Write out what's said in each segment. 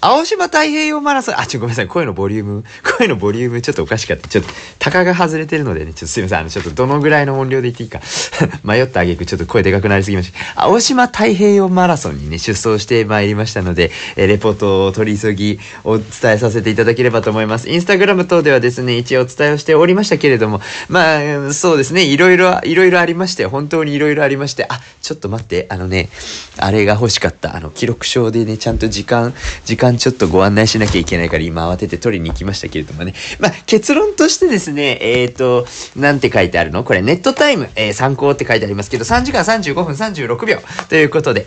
青島太平洋マラソン、あ、ちょ、ごめんなさい、声のボリューム、声のボリュームちょっとおかしかった。ちょっと、高が外れてるのでね、ちょっとすいません、あの、ちょっとどのぐらいの音量で言っていいか 迷ったあげく、ちょっと声でかくなりすぎました。青島太平洋マラソンにね、出走してまいりましたので、えレポートを取り急ぎお伝えさせていただければと思います。インスタグラム等ではですね、一応お伝えをしておりましたけれども、まあ、そうですね、いろいろ、いろいろありまして、本当にいろいろありまして、あ、ちょっと待って、あのね、あれが欲しかった。あの、記録証でね、ちゃんと時間、時間ちょっとご案内しなきゃいけないから今慌てて取りに行きましたけれどもね。まあ、結論としてですね、ねえっ、ー、と、なんて書いてあるの？これネットタイム、えー、参考って書いてありますけど、3時間35分36秒。ということで、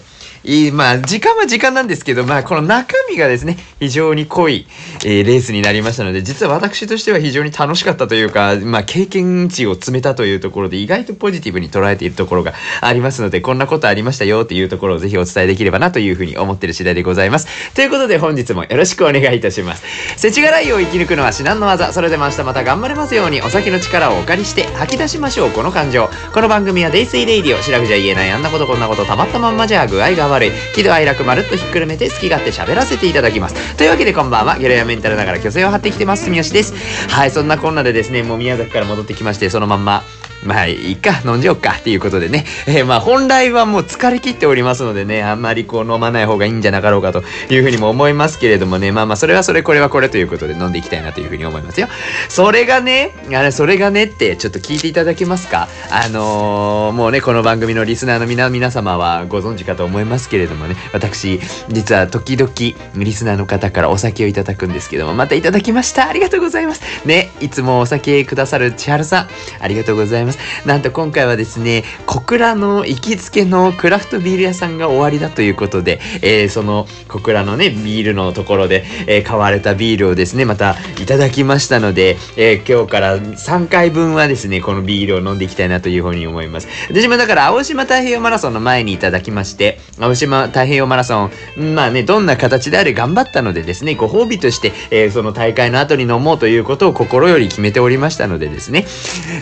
まあ、時間は時間なんですけど、まあ、この中身がですね、非常に濃い、えー、レースになりましたので、実は私としては非常に楽しかったというか、まあ、経験値を詰めたというところで、意外とポジティブに捉えているところがありますので、こんなことありましたよっていうところをぜひお伝えできればなというふうに思ってる次第でございます。ということで、本日もよろしくお願いいたします。世知辛いを生き抜くのは至難の業。それでも明日また頑張れますように、お酒の力をお借りして吐き出しましょう、この感情。この番組はデイスイレイディオ、シラフじゃ言えない、あんなことこんなこと、たまったまんまじゃ具合が悪い。喜怒哀楽まるっとひっくるめて好き勝手喋らせていただきます。というわけでこんばんは、ゲロヤワメンタルながら虚勢を張ってきてます、住吉です。はい、そんなこんなでですね、もう宮崎から戻ってきまして、そのまんま、まあ、いいか、飲んじゃおっか、っていうことでね。えー、まあ、本来はもう疲れ切っておりますのでね、あんまりこう飲まない方がいいんじゃなかろうかというふうにも思いますけれどもね、まあまあ、それはそれ、これはこれということで飲んでいきたいなというふうに思いますよ。それがね、あれ、それがねって、ちょっと聞いていただけますか？あのー、もうね、この番組のリスナーの皆皆様はご存知かと思いますけれどもね、私、実は時々、リスナーの方からお酒をいただくんですけども、またいただきました。ありがとうございます。ね、いつもお酒くださる千春さん、ありがとうございます。なんと今今回はですね、小倉の行きつけのクラフトビール屋さんが終わりだということで、えー、その小倉のね、ビールのところで、えー、買われたビールをですね、またいただきましたので、えー、今日から3回分はですね、このビールを飲んでいきたいなというふうに思います。私もだから、青島太平洋マラソンの前にいただきまして、青島太平洋マラソン、まあね、どんな形であれ頑張ったのでですね、ご褒美として、えー、その大会の後に飲もうということを心より決めておりましたのでですね、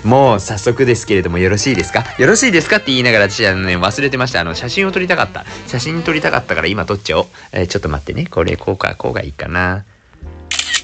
もう早速ですけれどもよろしいですか？よろしいですかって言いながら私はね、忘れてました。あの、写真を撮りたかった。写真撮りたかったから今撮っちゃおう。えー、ちょっと待ってね。これ、こうか、こうがいいかな。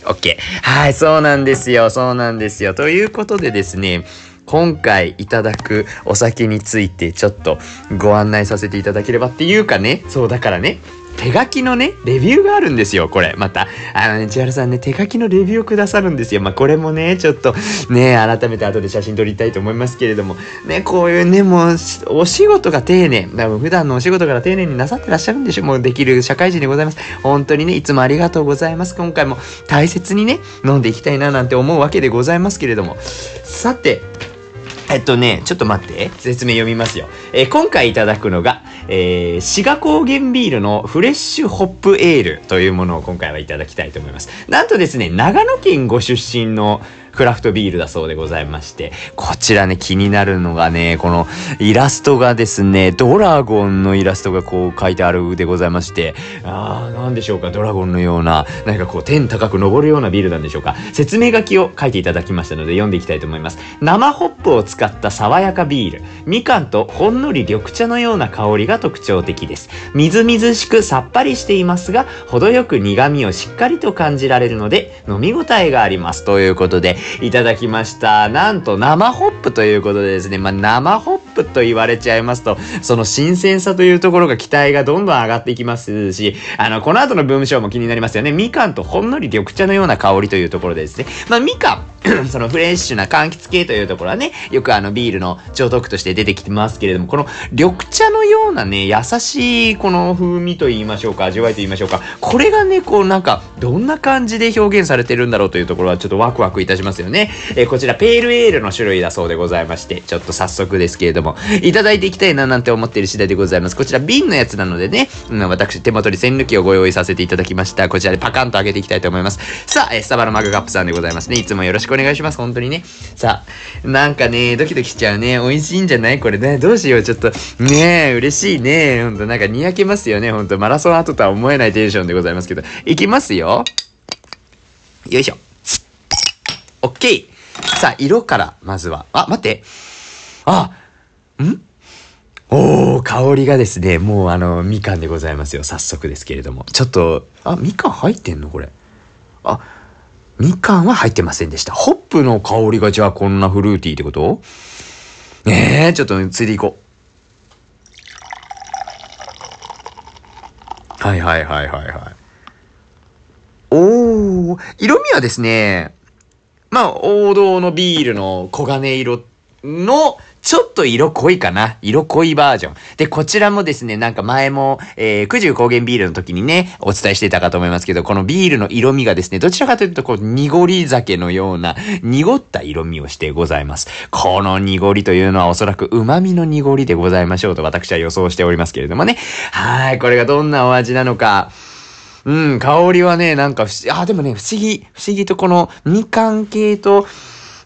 OK。はい、そうなんですよ。そうなんですよ。ということでですね、今回いただくお酒についてちょっとご案内させていただければっていうかね、そうだからね、手書きのね、レビューがあるんですよ、これ。また。あのね、千原さんね、手書きのレビューをくださるんですよ。まあ、これもね、ちょっと、ね、改めて後で写真撮りたいと思いますけれども、ね、こういうね、もう、お仕事が丁寧。多分普段のお仕事から丁寧になさってらっしゃるんでしょもうできる社会人でございます。本当にね、いつもありがとうございます。今回も大切にね、飲んでいきたいななんて思うわけでございますけれども。さて、えっとね、ちょっと待って、説明読みますよ。えー、今回いただくのが、えー、志賀高原ビールのフレッシュホップエールというものを今回はいただきたいと思います。なんとですね、長野県ご出身のクラフトビールだそうでございまして、こちらね、気になるのがね、このイラストがですね、ドラゴンのイラストがこう書いてあるでございまして、あー、なんでしょうか、ドラゴンのような、何かこう天高く登るようなビールなんでしょうか。説明書きを書いていただきましたので読んでいきたいと思います。生ホップを使った爽やかビール。みかんとほんのり緑茶のような香りが特徴的です。みずみずしくさっぱりしていますが、程よく苦味をしっかりと感じられるので、飲み応えがあります。ということで、いただきました。なんと生ホップということでですね、まあ、生ホップと言われちゃいますと、その新鮮さというところが期待がどんどん上がっていきますし、あの、この後の文章も気になりますよね。みかんとほんのり緑茶のような香りというところでですね、まあ、みかん、そのフレッシュな柑橘系というところはね、よくあのビールの超特として出てきてますけれども、この緑茶のようなね、優しいこの風味と言いましょうか、味わいと言いましょうか、これがね、こうなんか、どんな感じで表現されてるんだろうというところはちょっとワクワクいたしますよね。えー、こちらペールエールの種類だそうでございまして、ちょっと早速ですけれども、いただいていきたいななんて思っている次第でございます。こちら瓶のやつなのでね、うん、私手元に栓抜きをご用意させていただきました。こちらでパカンと開けていきたいと思います。さあ、えー、スタバのマグカップさんでございますね。いつもよろしくお願いします。本当にね。さあ、なんかね、ドキドキしちゃうね。美味しいんじゃない？これね。どうしよう。ちょっと、ねえ、嬉しいね。ほんと、なんかにやけますよね。ほんと、マラソン後とは思えないテンションでございますけど。いきますよ。よいしょ。オッケー。さあ、色から、まずは。あ、待って。あ、ん？おー、香りがですね、もうあの、みかんでございますよ。早速ですけれども。ちょっと、あ、みかん入ってんの？これ。あ、みかんは入ってませんでした。ホップの香りがじゃあこんなフルーティーってこと？ええ、ちょっとついていこう。はいはいはいはいはい。おー、色味はですね、まあ、王道のビールの黄金色のちょっと色濃いかな。色濃いバージョン。で、こちらもですね、なんか前も、えー、九十高原ビールの時にね、お伝えしてたかと思いますけど、このビールの色味がですね、どちらかというと、こう、濁り酒のような、濁った色味をしてございます。この濁りというのはおそらく旨味の濁りでございましょうと私は予想しておりますけれどもね。はい、これがどんなお味なのか。うん、香りはね、なんか不思議、あ、でもね、不思議、不思議とこのみかん系と、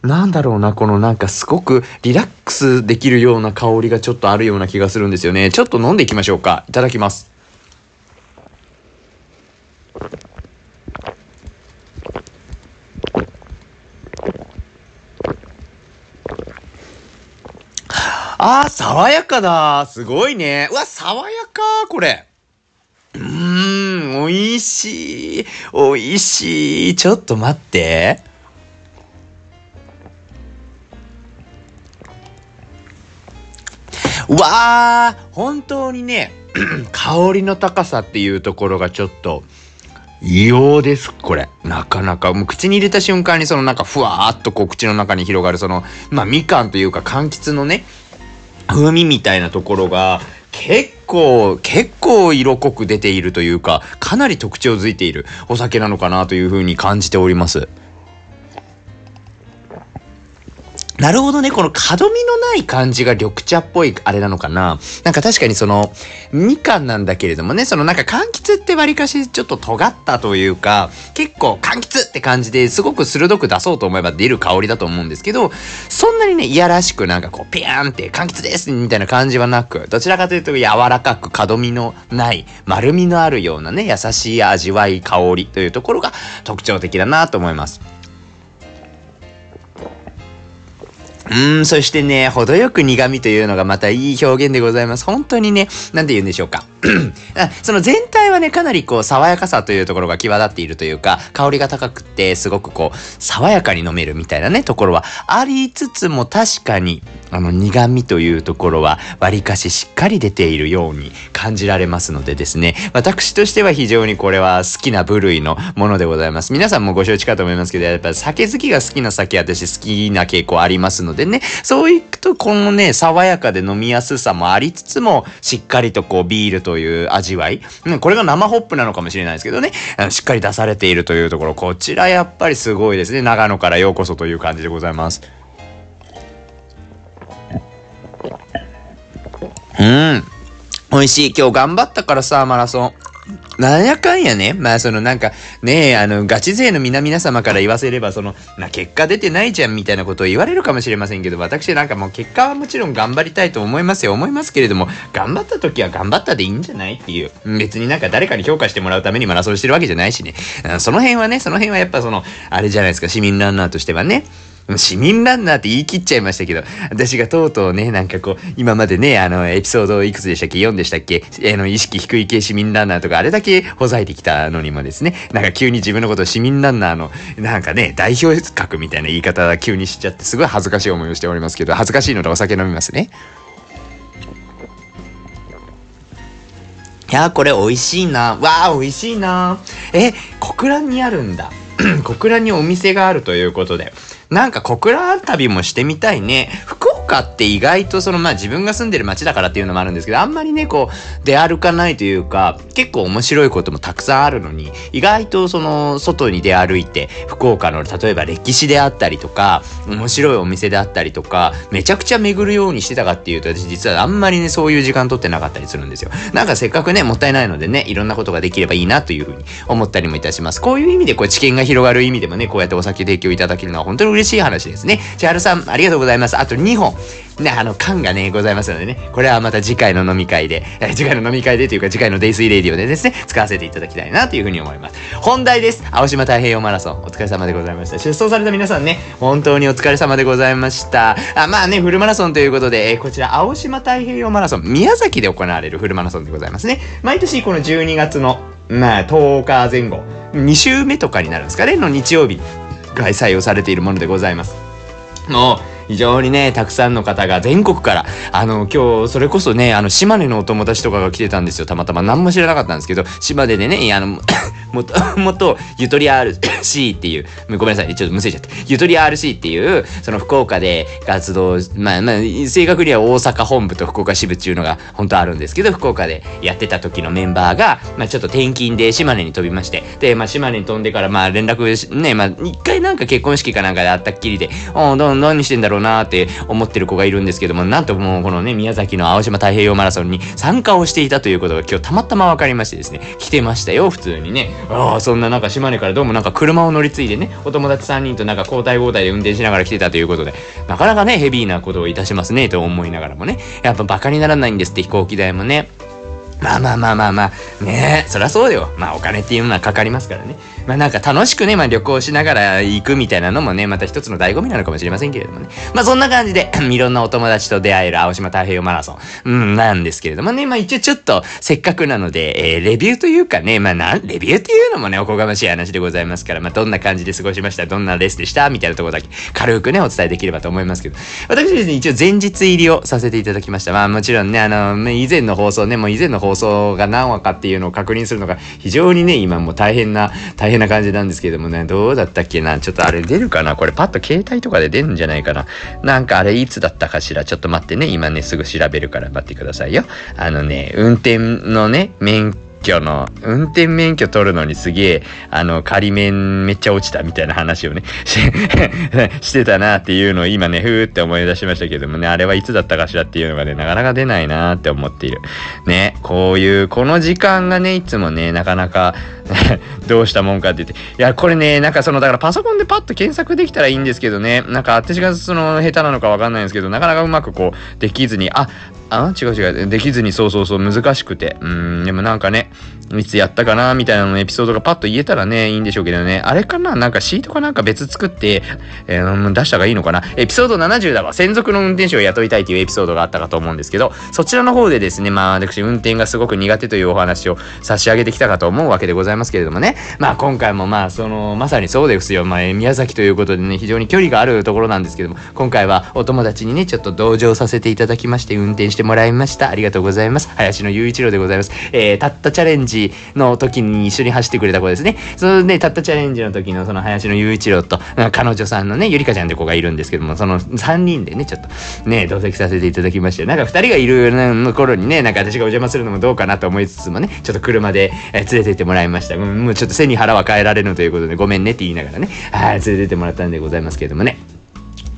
なんだろうな、このなんかすごくリラックスできるような香りがちょっとあるような気がするんですよね。ちょっと飲んでいきましょうか。いただきます。あー、爽やかだすごいね。うわ、爽やかこれ。うーん、美味しい。美味しい。ちょっと待って。わー本当にね、香りの高さっていうところがちょっと、異様です、これ。なかなか。もう口に入れた瞬間にそのなんかふわーっとこう口の中に広がるその、まあみかんというか柑橘のね、風味みたいなところが結構、結構色濃く出ているというか、かなり特徴づいているお酒なのかなというふうに感じております。なるほどね。この角みのない感じが緑茶っぽいあれなのかな。なんか確かにその、みかんなんだけれどもね、そのなんか柑橘ってわりかしちょっと尖ったというか、結構柑橘って感じですごく鋭く出そうと思えば出る香りだと思うんですけど、そんなにね、いやらしくなんかこう、ピヤーンって柑橘ですみたいな感じはなく、どちらかというと柔らかく角みのない、丸みのあるようなね、優しい味わい、香りというところが特徴的だなと思います。うん、そしてね、程よく苦味というのがまたいい表現でございます。本当にね、なんて言うんでしょうか。その全体はね、かなりこう、爽やかさというところが際立っているというか、香りが高くて、すごくこう、爽やかに飲めるみたいなね、ところはありつつも確かに、あの、苦味というところは、割かししっかり出ているように感じられますのでですね、私としては非常にこれは好きな部類のものでございます。皆さんもご承知かと思いますけど、やっぱ酒好きが好きな酒、私好きな傾向ありますのでね、そういくと、このね、爽やかで飲みやすさもありつつも、しっかりとこう、ビールという味わい。うん、これが生ホップなのかもしれないですけどね、しっかり出されているというところ、こちらやっぱりすごいですね。長野からようこそという感じでございます。うん。美味しい。今日頑張ったからさ、マラソン。なんやかんやね。まあ、そのなんか、ねえ、あの、ガチ勢の皆々様から言わせれば、その、な、結果出てないじゃんみたいなことを言われるかもしれませんけど、私なんかもう結果はもちろん頑張りたいと思いますよ。思いますけれども、頑張った時は頑張ったでいいんじゃないっていう。別になんか誰かに評価してもらうためにマラソンしてるわけじゃないしね。その辺はね、その辺はやっぱその、あれじゃないですか、市民ランナーとしてはね。市民ランナーって言い切っちゃいましたけど、私がとうとうね、なんかこう、今までね、あの、エピソードいくつでしたっけ ?4 でしたっけ？あの、意識低い系市民ランナーとか、あれだけほざいてきたのにもですね、なんか急に自分のことを市民ランナーの、なんかね、代表格みたいな言い方急にしちゃって、すごい恥ずかしい思いをしておりますけど、恥ずかしいのでお酒飲みますね。いや、これ美味しいな。わー、美味しいな。え、小倉にあるんだ。小倉にお店があるということで。なんか小倉旅もしてみたいね。福岡って意外とそのまあ自分が住んでる街だからっていうのもあるんですけど、あんまりね、こう出歩かないというか、結構面白いこともたくさんあるのに、意外とその外に出歩いて、福岡の例えば歴史であったりとか、面白いお店であったりとか、めちゃくちゃ巡るようにしてたかっていうと、私実はあんまりね、そういう時間取ってなかったりするんですよ。なんかせっかくね、もったいないのでね、いろんなことができればいいなというふうに思ったりもいたします。こういう意味でこう知見が広がる意味でもね、こうやってお酒提供いただけるのは本当に嬉しい話ですね。千春さん、ありがとうございます。あと2本。ね、あの、缶がね、ございますのでね、これはまた次回の飲み会で、え 次回の飲み会でというか次回のデイスイレディオでですね、使わせていただきたいなというふうに思います。本題です。青島太平洋マラソン、お疲れ様でございました。出走された皆さんね、本当にお疲れ様でございました。あまあね、フルマラソンということで、えこちら、青島太平洋マラソン、宮崎で行われるフルマラソンでございますね。毎年この12月の、まあ、10日前後、2週目とかになるんですかね、の日曜日、開催をされているものでございます。もう、非常にね、たくさんの方が全国から、あの、今日、それこそね、あの、島根のお友達とかが来てたんですよ。たまたま何も知らなかったんですけど、島根でね、あの、もともとゆとり RC っていう ごめんなさいちょっとむせちゃって。ゆとり RC っていうその福岡で活動まあまあ正確には大阪本部と福岡支部っていうのが本当あるんですけど福岡でやってた時のメンバーが、まあ、ちょっと転勤で島根に飛びましてで、まあ、島根に飛んでからまあ連絡ねまあ一回なんか結婚式かなんかで会ったっきりでお何してんだろうなって思ってる子がいるんですけどもなんともうこのね宮崎の青島太平洋マラソンに参加をしていたということが今日たまたま分かりましてですね来てましたよ普通にね。ああそんななんか島根からどうもなんか車を乗り継いでねお友達3人となんか交代交代で運転しながら来てたということでなかなかねヘビーなことをいたしますねと思いながらもね。やっぱバカにならないんですって飛行機代もね。まあまあまあまあまあ。ねえそりゃそうよ。まあお金っていうのはかかりますからね。まあなんか楽しくね、まあ旅行しながら行くみたいなのもね、また一つの醍醐味なのかもしれませんけれどもね。まあそんな感じで、いろんなお友達と出会える青島太平洋マラソン、うん、なんですけれどもね、まあ一応ちょっとせっかくなので、えー、レビューというかね、まあなん、レビューっていうのもね、おこがましい話でございますから、まあどんな感じで過ごしましたどんなレースでしたみたいなとこだけ軽くね、お伝えできればと思いますけど、私ですね、一応前日入りをさせていただきました。まあもちろんね、あの、以前の放送ね、もう以前の放送が何話かっていうのを確認するのが非常にね、今もう大変な、大変な感じなんですけど、もね、どうだったっけな？ちょっとあれ出るかな？これパッと携帯とかで出るんじゃないかな？なんかあれいつだったかしら？ちょっと待ってね。今ね、すぐ調べるから待ってくださいよ。あのね、運転のね、免許許の、運転免許取るのにすげえ、あの、仮免めっちゃ落ちたみたいな話をね、してたなっていうのを今ね、ふーって思い出しましたけどもね、あれはいつだったかしらっていうのがね、なかなか出ないなって思っている。ね、こういう、この時間がね、いつもね、なかなか どうしたもんかって言って。いや、これね、なんかその、だからパソコンでパッと検索できたらいいんですけどね、なんか私がその、下手なのかわかんないんですけど、なかなかうまくこう、できずに、あ、あ違う違う。できずにそうそうそう難しくて。うん、でもなんかね、いつやったかなみたいなのエピソードがパッと言えたらね、いいんでしょうけどね。あれかななんかシートかなんか別作って、えー、出した方がいいのかなエピソード70だわ。専属の運転手を雇いたいというエピソードがあったかと思うんですけど、そちらの方でですね、まあ私運転がすごく苦手というお話を差し上げてきたかと思うわけでございますけれどもね。まあ今回もまあその、まさにそうですよ。まあ宮崎ということでね、非常に距離があるところなんですけども、今回はお友達にね、ちょっと同乗させていただきまして運転してもらいました。ありがとうございます。林野雄一郎でございます。えー、たったチャレンジの時に一緒に走ってくれた子ですね。そのね、たったチャレンジの時のその林野雄一郎と、彼女さんのね、ゆりかちゃんって子がいるんですけども、その3人でね、ちょっとね、同席させていただきまして、なんか2人がいるの頃にね、なんか私がお邪魔するのもどうかなと思いつつもね、ちょっと車で、えー、連れてってもらいました。もうちょっと背に腹は変えられるということで、ごめんねって言いながらね、はい、連れてってもらったんでございますけどもね。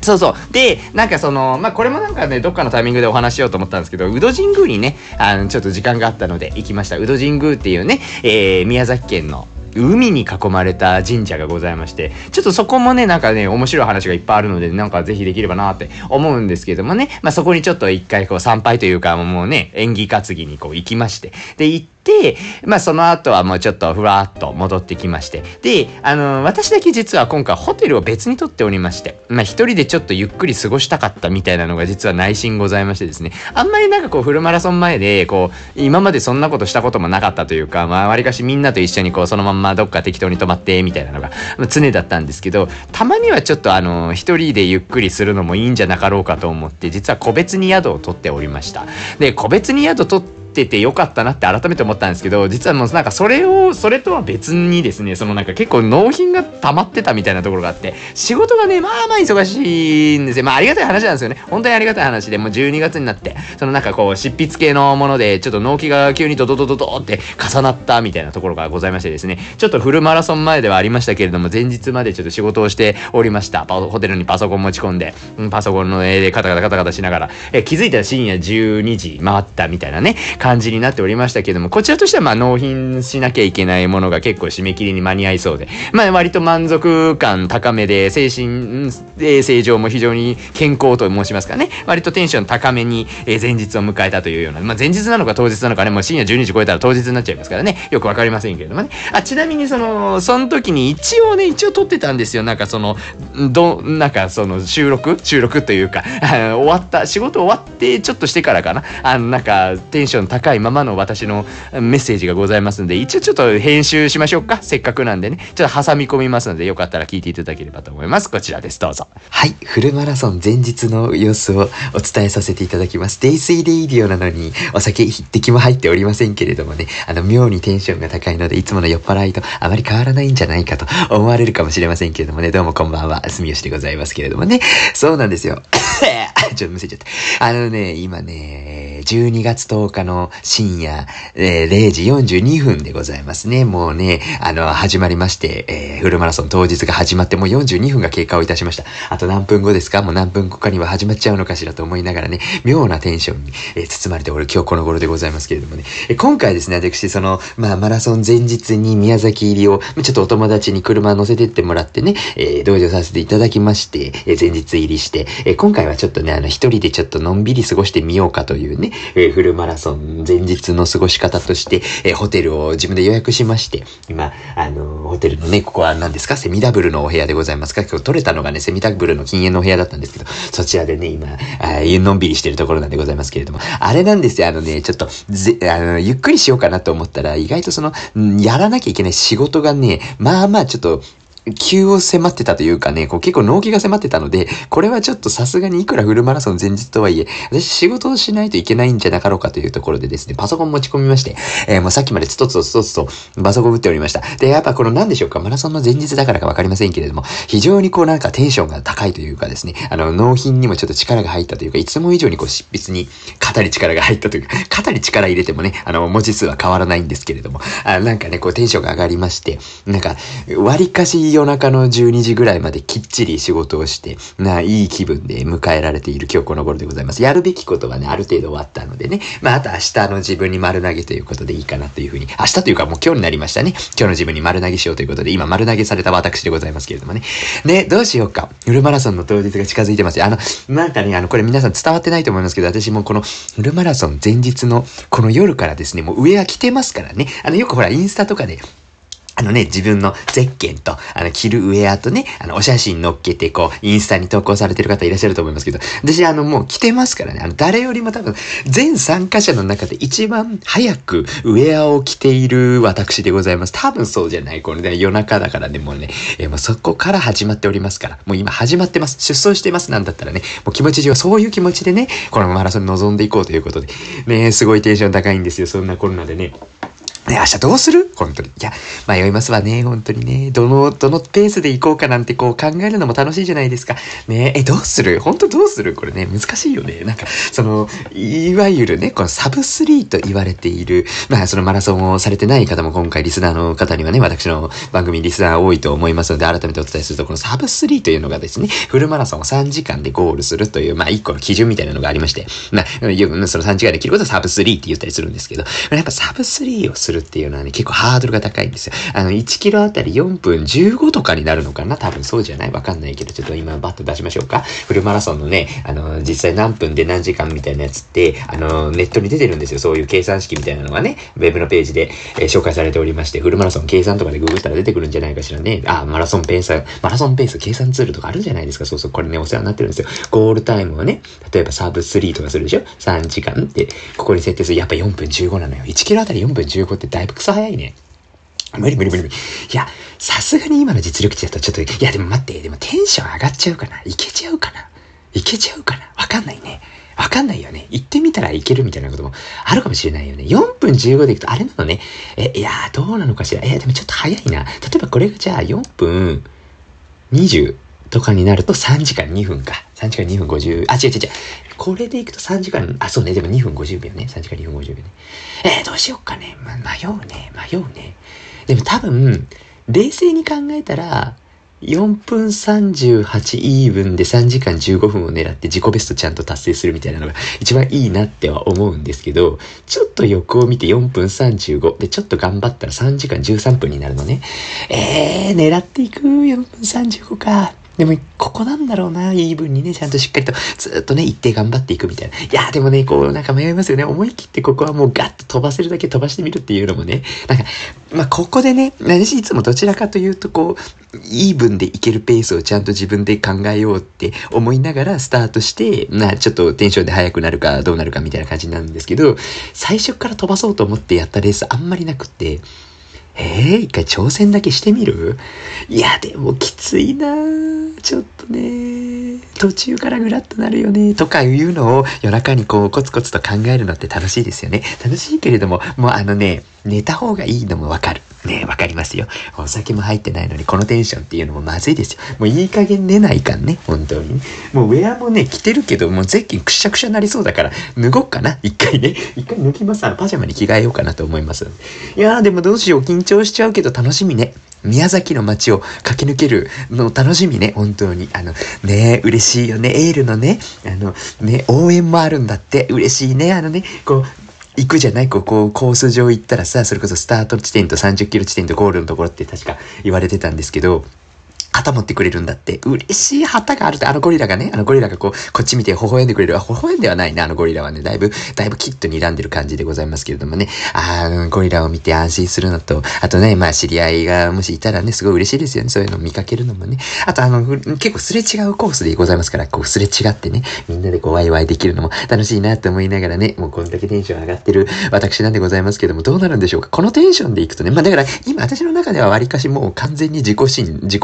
そうそう。で、なんかその、まあ、これもなんかね、どっかのタイミングでお話しようと思ったんですけど、宇戸神宮にね、あの、ちょっと時間があったので行きました。宇戸神宮っていうね、えー、宮崎県の、海に囲まれた神社がございまして、ちょっとそこもね、なんかね、面白い話がいっぱいあるので、なんかぜひできればなって思うんですけどもね、まあ、そこにちょっと一回こう参拝というか、もうね、縁起担ぎにこう行きまして、で、行って、でまあその後はもうちょっとふわっと戻ってきまして。で、あの、私だけ実は今回ホテルを別に取っておりまして、まあ一人でちょっとゆっくり過ごしたかったみたいなのが実は内心ございましてですね、あんまりなんかこうフルマラソン前で、こう、今までそんなことしたこともなかったというか、まあわりかしみんなと一緒にこうそのまんまどっか適当に泊まってみたいなのが常だったんですけど、たまにはちょっとあの、一人でゆっくりするのもいいんじゃなかろうかと思って、実は個別に宿を取っておりました。で、個別に宿取ってっててよかったなって改めて思ったんですけど、実はもうなんかそれを、それとは別にですね、そのなんか結構納品が溜まってたみたいなところがあって、仕事がね、まあまあ忙しいんですよ。まあありがたい話なんですよね。本当にありがたい話で、もう12月になって、そのなんかこう、執筆系のもので、ちょっと納期が急にドドドドドって重なったみたいなところがございましてですね、ちょっとフルマラソン前ではありましたけれども、前日までちょっと仕事をしておりました。ホテルにパソコン持ち込んで、パソコンの絵でカタカタカタカタしながら、え気づいたら深夜12時回ったみたいなね、感じになっておりましたけども、こちらとしてはまあ納品しなきゃいけないものが結構締め切りに間に合いそうで、まあ割と満足感高めで、精神衛生上も非常に健康と申しますかね、割とテンション高めに、えー、前日を迎えたというような、まあ、前日なのか当日なのかね、もう深夜12時超えたら当日になっちゃいますからね、よくわかりませんけれどもね。あ、ちなみにその、その時に一応ね、一応撮ってたんですよ。なんかその、ど、なんかその収録？収録というか、終わった、仕事終わってちょっとしてからかな。あの、なんかテンション高いままの私のメッセージがございますんで、一応ちょっと編集しましょうか。せっかくなんでね。ちょっと挟み込みますので、よかったら聞いていただければと思います。こちらです。どうぞ。はい。フルマラソン前日の様子をお伝えさせていただきます。デイスイレイディオなのに、お酒一滴も入っておりませんけれどもね、あの、妙にテンションが高いので、いつもの酔っ払いとあまり変わらないんじゃないかと思われるかもしれませんけれどもね、どうもこんばんは、住吉でございますけれどもね。そうなんですよ。ちょっとむせちゃった。あのね、今ね、12月10日の深夜、えー、0時42分でございますね。もうね、あの、始まりまして、えー、フルマラソン当日が始まってもう42分が経過をいたしました。あと何分後ですか？もう何分後かには始まっちゃうのかしらと思いながらね、妙なテンションに、えー、包まれておる今日この頃でございますけれどもね。えー、今回ですね、私、その、まあ、マラソン前日に宮崎入りを、ちょっとお友達に車乗せてってもらってね、えー、同乗させていただきまして、えー、前日入りして、えー、今回はちょっとね、あの、一人でちょっとのんびり過ごしてみようかというね、えー、フルマラソン前日の過ごし方として、えー、ホテルを自分で予約しまして、今、あのー、ホテルのね、ここは何ですか？セミダブルのお部屋でございますか？今日取れたのがね、セミダブルの禁煙のお部屋だったんですけど、そちらでね、今、あのんびりしてるところなんでございますけれども、あれなんですよ、あのね、ちょっと、ぜ、あの、ゆっくりしようかなと思ったら、意外とその、やらなきゃいけない仕事がね、まあまあちょっと、急を迫ってたというかね、こう結構納期が迫ってたので、これはちょっとさすがにいくらフルマラソン前日とはいえ、私仕事をしないといけないんじゃなかろうかというところでですね、パソコン持ち込みまして、えー、もうさっきまでつとつとつとつとパソコン打っておりました。で、やっぱこの何でしょうか、マラソンの前日だからかわかりませんけれども、非常にこうなんかテンションが高いというかですね、あの、納品にもちょっと力が入ったというか、いつも以上にこう執筆に肩に力が入ったというか、肩に力入れてもね、あの、文字数は変わらないんですけれども、あなんかね、こうテンションが上がりまして、なんか、割かし夜中の12時ぐらいまできっちり仕事をして、な、いい気分で迎えられている今日この頃でございます。やるべきことはね、ある程度終わったのでね、まあ、あと明日の自分に丸投げということでいいかなというふうに、明日というかもう今日になりましたね。今日の自分に丸投げしようということで、今丸投げされた私でございますけれどもね。ね、どうしようか。フルマラソンの当日が近づいてますよ。あの、なんかね、あの、これ皆さん伝わってないと思いますけど、私もこのフルマラソン前日のこの夜からですね、もう上は着てますからね。あの、よくほら、インスタとかで、あのね、自分のゼッケンと、あの、着るウェアとね、あの、お写真載っけて、こう、インスタに投稿されてる方いらっしゃると思いますけど、私、あの、もう着てますからね、あの、誰よりも多分、全参加者の中で一番早くウェアを着ている私でございます。多分そうじゃない、これね、夜中だからね、もうね、えー、もうそこから始まっておりますから、もう今始まってます。出走してます。なんだったらね、もう気持ち上そういう気持ちでね、このマラソンに臨んでいこうということで、ね、すごいテンション高いんですよ、そんなコロナでね。ね、明日どうする？本当に。いや、迷いますわね、本当にね。どの、どのペースで行こうかなんてこう考えるのも楽しいじゃないですか。ねえ、どうする？本当どうする？これね、難しいよね。なんか、その、いわゆるね、このサブスリーと言われている、まあ、そのマラソンをされてない方も今回リスナーの方にはね、私の番組リスナー多いと思いますので、改めてお伝えすると、このサブスリーというのがですね、フルマラソンを3時間でゴールするという、まあ、一個の基準みたいなのがありまして、まあ、その3時間できることはサブスリーって言ったりするんですけど、やっぱサブスリーをするっていうのはね、結構ハードルが高いんですよ。あの、1キロあたり4分15とかになるのかな？多分そうじゃない？わかんないけど、ちょっと今バッと出しましょうか。フルマラソンのね、あの、実際何分で何時間みたいなやつって、あの、ネットに出てるんですよ。そういう計算式みたいなのがね、ウェブのページで、えー、紹介されておりまして、フルマラソン計算とかでググったら出てくるんじゃないかしらね。あ、マラソンペース、マラソンペース計算ツールとかあるじゃないですか。そうそう、これね、お世話になってるんですよ。ゴールタイムをね、例えばサーブ3とかするでしょ ?3 時間って、ここに設定する。やっぱ4分15なのよ。1キロあたり4分15ってだいぶクソ早いね。無理無理無理無理。いや、さすがに今の実力値だとちょっと、いやでも待って、でもテンション上がっちゃうかないけちゃうかないけちゃうかなわかんないね。わかんないよね。行ってみたらいけるみたいなこともあるかもしれないよね。4分15で行くと、あれなのね。え、いやどうなのかしら。え、でもちょっと早いな。例えばこれがじゃあ4分20とかになると3時間2分か。3時間2分50、あ、違う違う違う。これで行くと3時間、あ、そうね、でも2分50秒ね。3時間2分50秒ね。えー、どうしよっかね。ま、迷うね、迷うね。でも多分、冷静に考えたら、4分38イーブンで3時間15分を狙って自己ベストちゃんと達成するみたいなのが一番いいなっては思うんですけど、ちょっと横を見て4分35でちょっと頑張ったら3時間13分になるのね。えー、狙っていく4分35か。でも、ここなんだろうな、イーブンにね、ちゃんとしっかりと、ずっとね、一定頑張っていくみたいな。いや、でもね、こう、なんか迷いますよね。思い切ってここはもうガッと飛ばせるだけ飛ばしてみるっていうのもね、なんか、まあ、ここでね、私いつもどちらかというと、こう、イーブンでいけるペースをちゃんと自分で考えようって思いながらスタートして、まあ、ちょっとテンションで速くなるかどうなるかみたいな感じなんですけど、最初から飛ばそうと思ってやったレースあんまりなくって、えー、一回挑戦だけしてみる？いや、でもきついな。ちょっとね、途中からぐらっとなるよね、とかいうのを夜中にこうコツコツと考えるのって楽しいですよね。楽しいけれども、もうあのね、寝た方がいいのもわかる。ねわかりますよ。お酒も入ってないのにこのテンションっていうのもまずいですよ。もういい加減寝ないかんね。本当に。もうウェアもね、着てるけど、もうゼッキンくしゃくしゃなりそうだから、脱ごっかな。一回ね。一回脱ぎます。パジャマに着替えようかなと思います。いやーでもどうしよう。緊張しちゃうけど楽しみね。宮崎の街を駆け抜けるの楽しみね、本当に。あの、ね嬉しいよね。エールのね、あの、ね、応援もあるんだって。嬉しいね。あのね、こう、行くじゃない？ここ、コース上行ったらさ、それこそスタート地点と30キロ地点とゴールのところって確か言われてたんですけど、旗持ってくれるんだって。嬉しい旗があるって、あのゴリラがね、あのゴリラがこう、こっち見て微笑んでくれる。微笑んではないね、あのゴリラはね。だいぶ、だいぶキッと睨んでる感じでございますけれどもね。ああ、ゴリラを見て安心するのと、あとね、まあ知り合いがもしいたらね、すごい嬉しいですよね。そういうのを見かけるのもね。あとあの、結構すれ違うコースでございますから、こうすれ違ってね、みんなでこうワイワイできるのも楽しいなって思いながらね、もうこんだけテンション上がってる私なんでございますけども、どうなるんでしょうか。このテンションでいくとね、まあだから今私の中では割かしもう完全に自己心、自己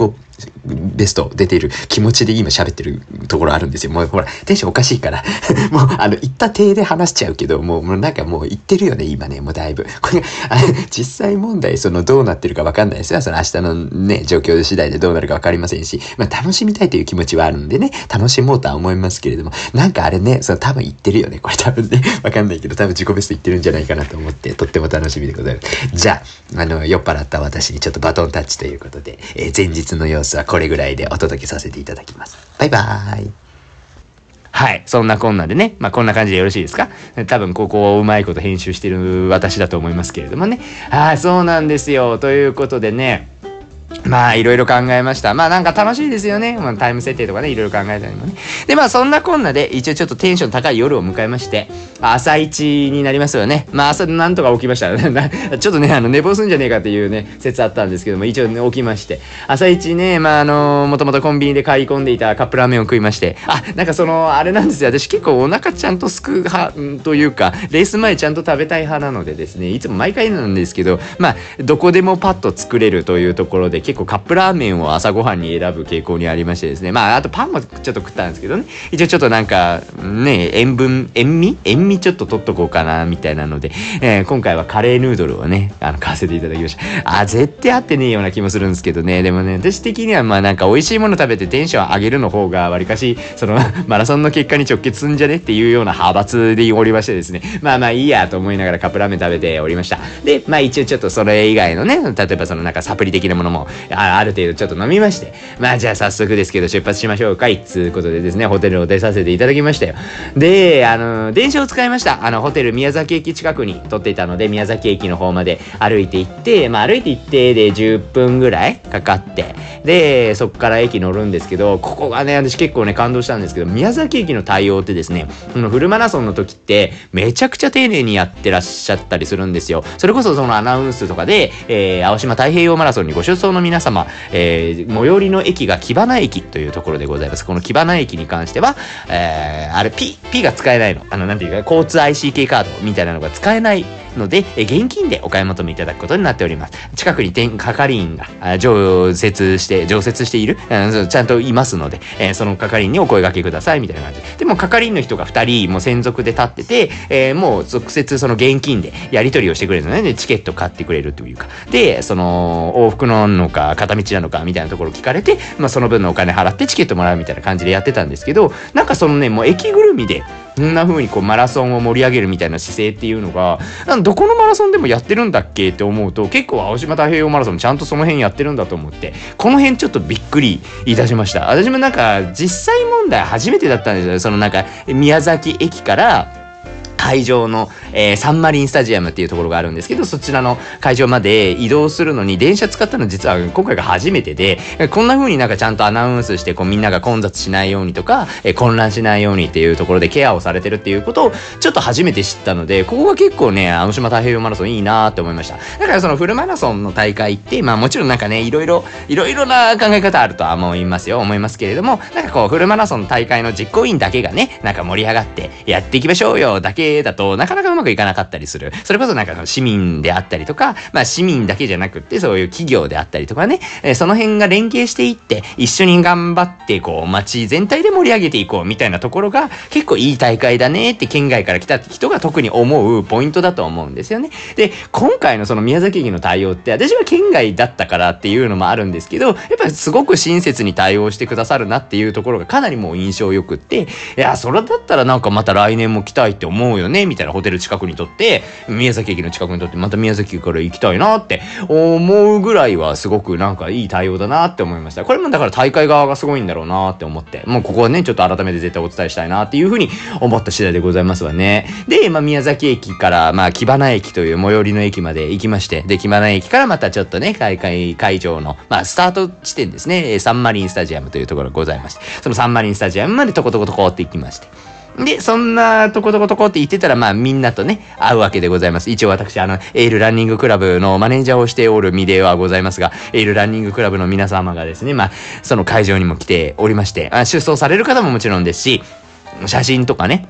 ベスト出ている気持ちで今喋ってるところあるんですよ。もうほら、テンションおかしいから。もう、あの、言った体で話しちゃうけど、もう、もうなんかもう言ってるよね、今ね、もうだいぶ。これ、あ実際問題、その、どうなってるかわかんないですよ。その明日のね、状況次第でどうなるかわかりませんし、まあ、楽しみたいという気持ちはあるんでね、楽しもうとは思いますけれども、なんかあれね、その多分言ってるよね。これ多分ね、わかんないけど、多分自己ベスト言ってるんじゃないかなと思って、とっても楽しみでございます。じゃあ、あの、酔っ払った私にちょっとバトンタッチということで、えー、前日の様子はこれぐらいでお届けさせていただきます。バイバーイ。はい。そんなこんなでね。まあ、こんな感じでよろしいですか？多分、ここをうまいこと編集してる私だと思いますけれどもね。はい、そうなんですよ。ということでね。まあ、いろいろ考えました。まあ、なんか楽しいですよね。まあ、タイム設定とかね、いろいろ考えたりもね。で、まあ、そんなこんなで、一応ちょっとテンション高い夜を迎えまして、朝一になりますよね。まあ、朝なんとか起きました。ちょっとね、あの、寝坊すんじゃねえかっていうね、説あったんですけども、一応ね、起きまして。朝一ね、まあ、あの、もともとコンビニで買い込んでいたカップラーメンを食いまして、あ、なんかその、あれなんですよ。私結構お腹ちゃんとすく派というか、レース前ちゃんと食べたい派なのでですね、いつも毎回なんですけど、まあ、どこでもパッと作れるというところで、結構カップラーメンを朝ごはんに選ぶ傾向にありましてですね、まあ、あとパンもちょっと食ったんですけどね、一応ちょっとなんか、ね、塩分、塩味？塩味ちょっと取っとこうかな、みたいなので、えー、今回はカレーヌードルをね、あの、買わせていただきました。あ、絶対合ってねえような気もするんですけどね、でもね、私的にはまあなんか美味しいもの食べてテンション上げるの方が、わりかし、その、マラソンの結果に直結すんじゃねっていうような派閥でおりましてですね、まあまあいいやと思いながらカップラーメン食べておりました。で、まあ一応ちょっとそれ以外のね、例えばそのなんかサプリ的なものも、あある程度ちょっと飲みまして、まあじゃあ早速ですけど出発しましょうか、いつうことでですね、ホテルを出させていただきましたよ。で、あの、電車を使いました。あの、ホテル宮崎駅近くに撮っていたので、宮崎駅の方まで歩いて行って、まあ歩いて行ってで10分ぐらいかかって、で、そこから駅乗るんですけど、ここがね、私結構ね、感動したんですけど、宮崎駅の対応ってですね、このフルマラソンの時って、めちゃくちゃ丁寧にやってらっしゃったりするんですよ。それこそそのアナウンスとかで、えー、青島太平洋マラソンにご出走のの皆様、えー、最寄りの駅が木花駅というところでございます。この木花駅に関しては、えー、あれ P、P が使えないの。あの、なんていうか、交通 ICK カードみたいなのが使えないので、現金でお買い求めいただくことになっております。近くに係員が常設して、常設している、ちゃんといますので、えその係員にお声掛けくださいみたいな感じで。でも係員の人が2人も専属で立ってて、え、もう直接その現金でやり取りをしてくれるの。で、チケット買ってくれるというか。で、その往復なのか片道なのかみたいなところ聞かれて、まあその分のお金払ってチケットもらうみたいな感じでやってたんですけど、なんかそのね、もう駅ぐるみで、そんな風にこうマラソンを盛り上げるみたいな姿勢っていうのが、どこのマラソンでもやってるんだっけって思うと、結構青島太平洋マラソンちゃんとその辺やってるんだと思って、この辺ちょっとびっくりいたしました。私もなんか実際問題初めてだったんですよ。そのなんか宮崎駅から会場の、えー、サンマリンスタジアムっていうところがあるんですけど、そちらの会場まで移動するのに電車使ったの実は今回が初めてで、こんな風になんかちゃんとアナウンスして、こうみんなが混雑しないようにとか、えー、混乱しないようにっていうところでケアをされてるっていうことをちょっと初めて知ったので、ここが結構ね、あの島太平洋マラソンいいなって思いました。だからそのフルマラソンの大会って、まあもちろんなんかね、いろいろ、いろいろな考え方あるとは思いますよ、思いますけれども、なんかこうフルマラソンの大会の実行委員だけがね、なんか盛り上がってやっていきましょうよだけだとなかなかうまくいかなかったりする。それこそなんかの市民であったりとか、まあ市民だけじゃなくってそういう企業であったりとかね、えー、その辺が連携していって一緒に頑張ってこう街全体で盛り上げていこうみたいなところが結構いい大会だねって県外から来た人が特に思うポイントだと思うんですよね。で、今回のその宮崎駅の対応って私は県外だったからっていうのもあるんですけど、やっぱりすごく親切に対応してくださるなっていうところがかなりもう印象良くって、いや、それだったらなんかまた来年も来たいって思うよね、みたいなホテル近くにとって、宮崎駅の近くにとって、また宮崎から行きたいなって思うぐらいはすごくなんかいい対応だなって思いました。これもだから大会側がすごいんだろうなって思って、もうここはね、ちょっと改めて絶対お伝えしたいなっていうふうに思った次第でございますわね。で、まあ、宮崎駅から、まあ、木花駅という最寄りの駅まで行きまして、で、木花駅からまたちょっとね、開会会場の、まあ、スタート地点ですね、サンマリンスタジアムというところがございまして、そのサンマリンスタジアムまでトコトコトコって行きまして、で、そんなとことことこって言ってたら、まあみんなとね、会うわけでございます。一応私、あの、エールランニングクラブのマネージャーをしておる身ではございますが、エールランニングクラブの皆様がですね、まあ、その会場にも来ておりまして、あ出走される方ももちろんですし、写真とかね、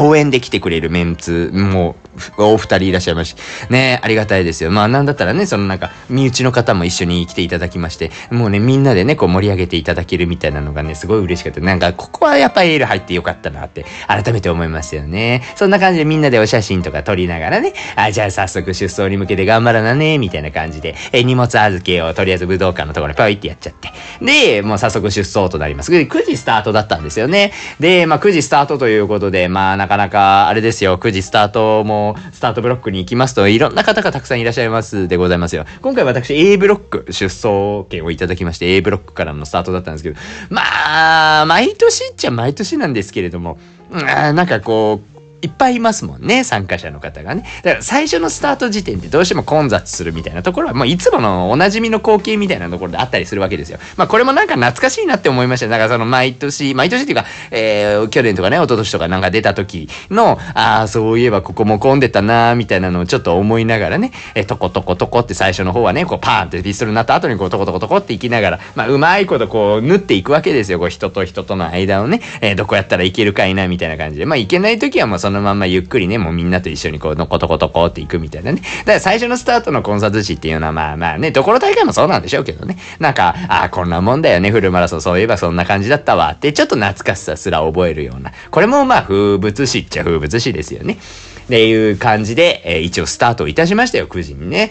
応援で来てくれるメンツもお二人いらっしゃいますし。ねありがたいですよ。まあなんだったらね、そのなんか、身内の方も一緒に来ていただきまして、もうね、みんなでね、こう盛り上げていただけるみたいなのがね、すごい嬉しかった。なんか、ここはやっぱエール入ってよかったなって、改めて思いますよね。そんな感じでみんなでお写真とか撮りながらね、あ、じゃあ早速出走に向けて頑張らなね、みたいな感じで、え、荷物預けをとりあえず武道館のところにパイってやっちゃって。で、もう早速出走となります。9時スタートだったんですよね。で、まあ9時スタートということで、まあなかなか、あれですよ、9時スタートも、スタートブロックに行きますと、いろんな方がたくさんいらっしゃいますでございますよ。今回私 A ブロック出走権をいただきまして A ブロックからのスタートだったんですけど、まあ、毎年っちゃ毎年なんですけれども、なんかこう、いっぱいいますもんね、参加者の方がね。だから最初のスタート時点ってどうしても混雑するみたいなところは、もういつものおなじみの光景みたいなところであったりするわけですよ。まあこれもなんか懐かしいなって思いました。だからその毎年、毎年っていうか、えー、去年とかね、一昨年とかなんか出た時の、ああ、そういえばここも混んでたなーみたいなのをちょっと思いながらね、えー、トコトコトコって最初の方はね、こうパーンってピストルになった後にこうトコトコトコって行きながら、まあうまいことこう縫っていくわけですよ。こう人と人との間をね、えー、どこやったらいけるかいなみたいな感じで。まあいけない時はもうそののまんまゆっくりね、もうみんなと一緒にこう、のことことこって行くみたいなね。だから最初のスタートのコンサート時っていうのはまあまあね、どこの大会もそうなんでしょうけどね。なんか、ああ、こんなもんだよね、フルマラソン。そういえばそんな感じだったわって、ちょっと懐かしさすら覚えるような。これもまあ風物詩っちゃ風物詩ですよね。っていう感じで、えー、一応スタートいたしましたよ、9時にね。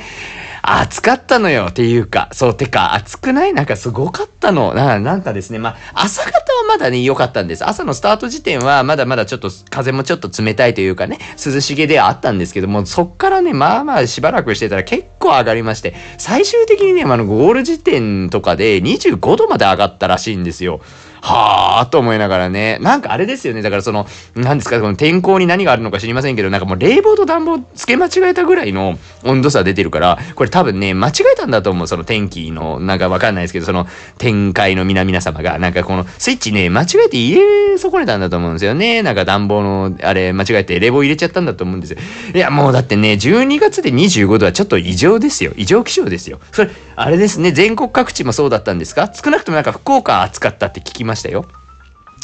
暑かったのよっていうか、そう、てか、暑くない？なんかすごかったの。ななんかですね、まあ、朝方はまだね、良かったんです。朝のスタート時点は、まだまだちょっと、風もちょっと冷たいというかね、涼しげではあったんですけども、そっからね、まあまあしばらくしてたら結構上がりまして、最終的にね、あの、ゴール時点とかで25度まで上がったらしいんですよ。はあと思いながらね。なんかあれですよね。だからその、何ですか、この天候に何があるのか知りませんけど、なんかもう冷房と暖房付け間違えたぐらいの温度差出てるから、これ多分ね、間違えたんだと思う。その天気の、なんかわかんないですけど、その天界の皆々様が、なんかこのスイッチね、間違えて入れ損ねたんだと思うんですよね。なんか暖房の、あれ、間違えて冷房入れちゃったんだと思うんですよ。いや、もうだってね、12月で25度はちょっと異常ですよ。異常気象ですよ。それ、あれですね、全国各地もそうだったんですか？少なくともなんか福岡暑かったって聞きまましたよ。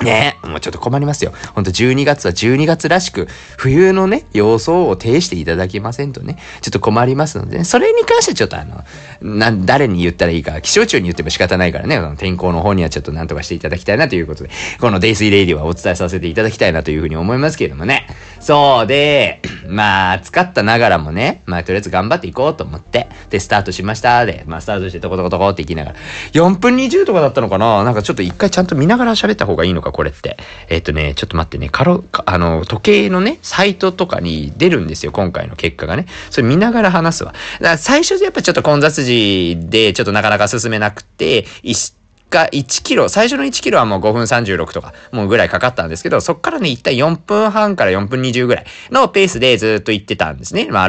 ねえ、もうちょっと困りますよ。ほんと12月は12月らしく、冬のね、様相を呈していただけませんとね、ちょっと困りますのでね、それに関してちょっとあの、な、誰に言ったらいいか、気象庁に言っても仕方ないからね、天候の方にはちょっと何とかしていただきたいなということで、このデイスイレイディはお伝えさせていただきたいなというふうに思いますけれどもね。そうで、まあ、暑かったながらもね、まあ、とりあえず頑張っていこうと思って、で、スタートしました。で、まあ、スタートしてトコトコトコって行きながら、4分20とかだったのかな？なんかちょっと一回ちゃんと見ながら喋った方がいいのか、これって。えっ、とね、ちょっと待ってね、カロ、あの、時計のね、サイトとかに出るんですよ、今回の結果がね。それ見ながら話すわ。だから最初でやっぱちょっと混雑時で、ちょっとなかなか進めなくて、果1キロ、最初の1キロはもう5分36とか、もうぐらいかかったんですけど、そっからね、一体4分半から4分20ぐらいのペースでずっと行ってたんですね。まあ、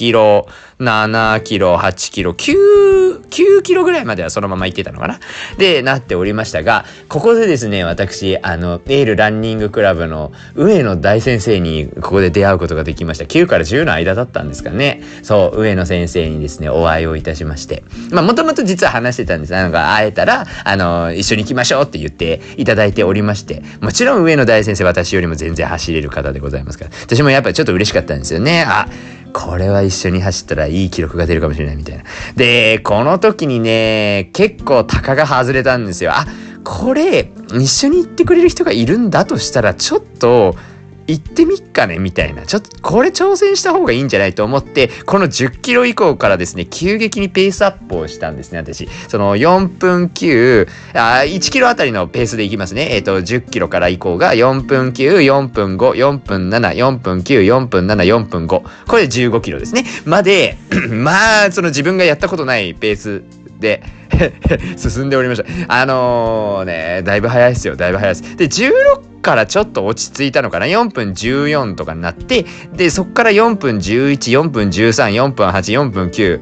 キロ、7キロ、8キロ、9、9キロぐらいまではそのまま行ってたのかな？で、なっておりましたが、ここでですね、私、あの、エールランニングクラブの上野大先生にここで出会うことができました。9から10の間だったんですかね。そう、上野先生にですね、お会いをいたしまして。まあ、もともと実は話してたんです。なんか、会えたら、あの、一緒に行きましょうって言っていただいておりまして、もちろん上野大先生、私よりも全然走れる方でございますから、私もやっぱりちょっと嬉しかったんですよね。あ、これは一緒に走ったらいい記録が出るかもしれないみたいな。で、この時にね、結構鷹が外れたんですよ。あ、これ、一緒に行ってくれる人がいるんだとしたら、ちょっと、行ってみっかねみたいな。ちょっとこれ挑戦した方がいいんじゃないと思って、この10キロ以降からですね、急激にペースアップをしたんですね、私。その4分9、あ1キロあたりのペースでいきますね。えっ、ー、と、10キロから以降が4分9、4分5、4分7、4分9、4分7、4分5。これで15キロですね。まで、まあ、その自分がやったことないペースで 進んでおりました。あのー、ね、だいぶ早いですよ。だいぶ早いです。で、16からちょっと落ち着いたのかな？4分14とかになって、で、そっから4分11、4分13、4分8、4分9、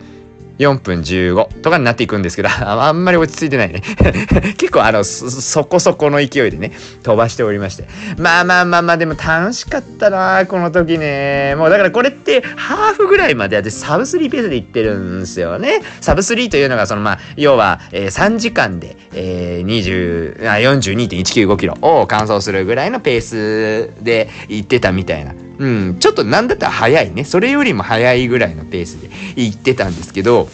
4分15とかになっていくんですけど、あんまり落ち着いてないね。結構あのそ、そこそこの勢いでね、飛ばしておりまして。まあまあまあまあ、でも楽しかったなこの時ね。もうだからこれってハーフぐらいまで私サブスリーペースで行ってるんですよね。サブスリーというのがそのまあ、要は、えー、3時間で、えー、20、42.195キロを完走するぐらいのペースで行ってたみたいな。うん、ちょっとなんだったら早いね。それよりも早いぐらいのペースで行ってたんですけど、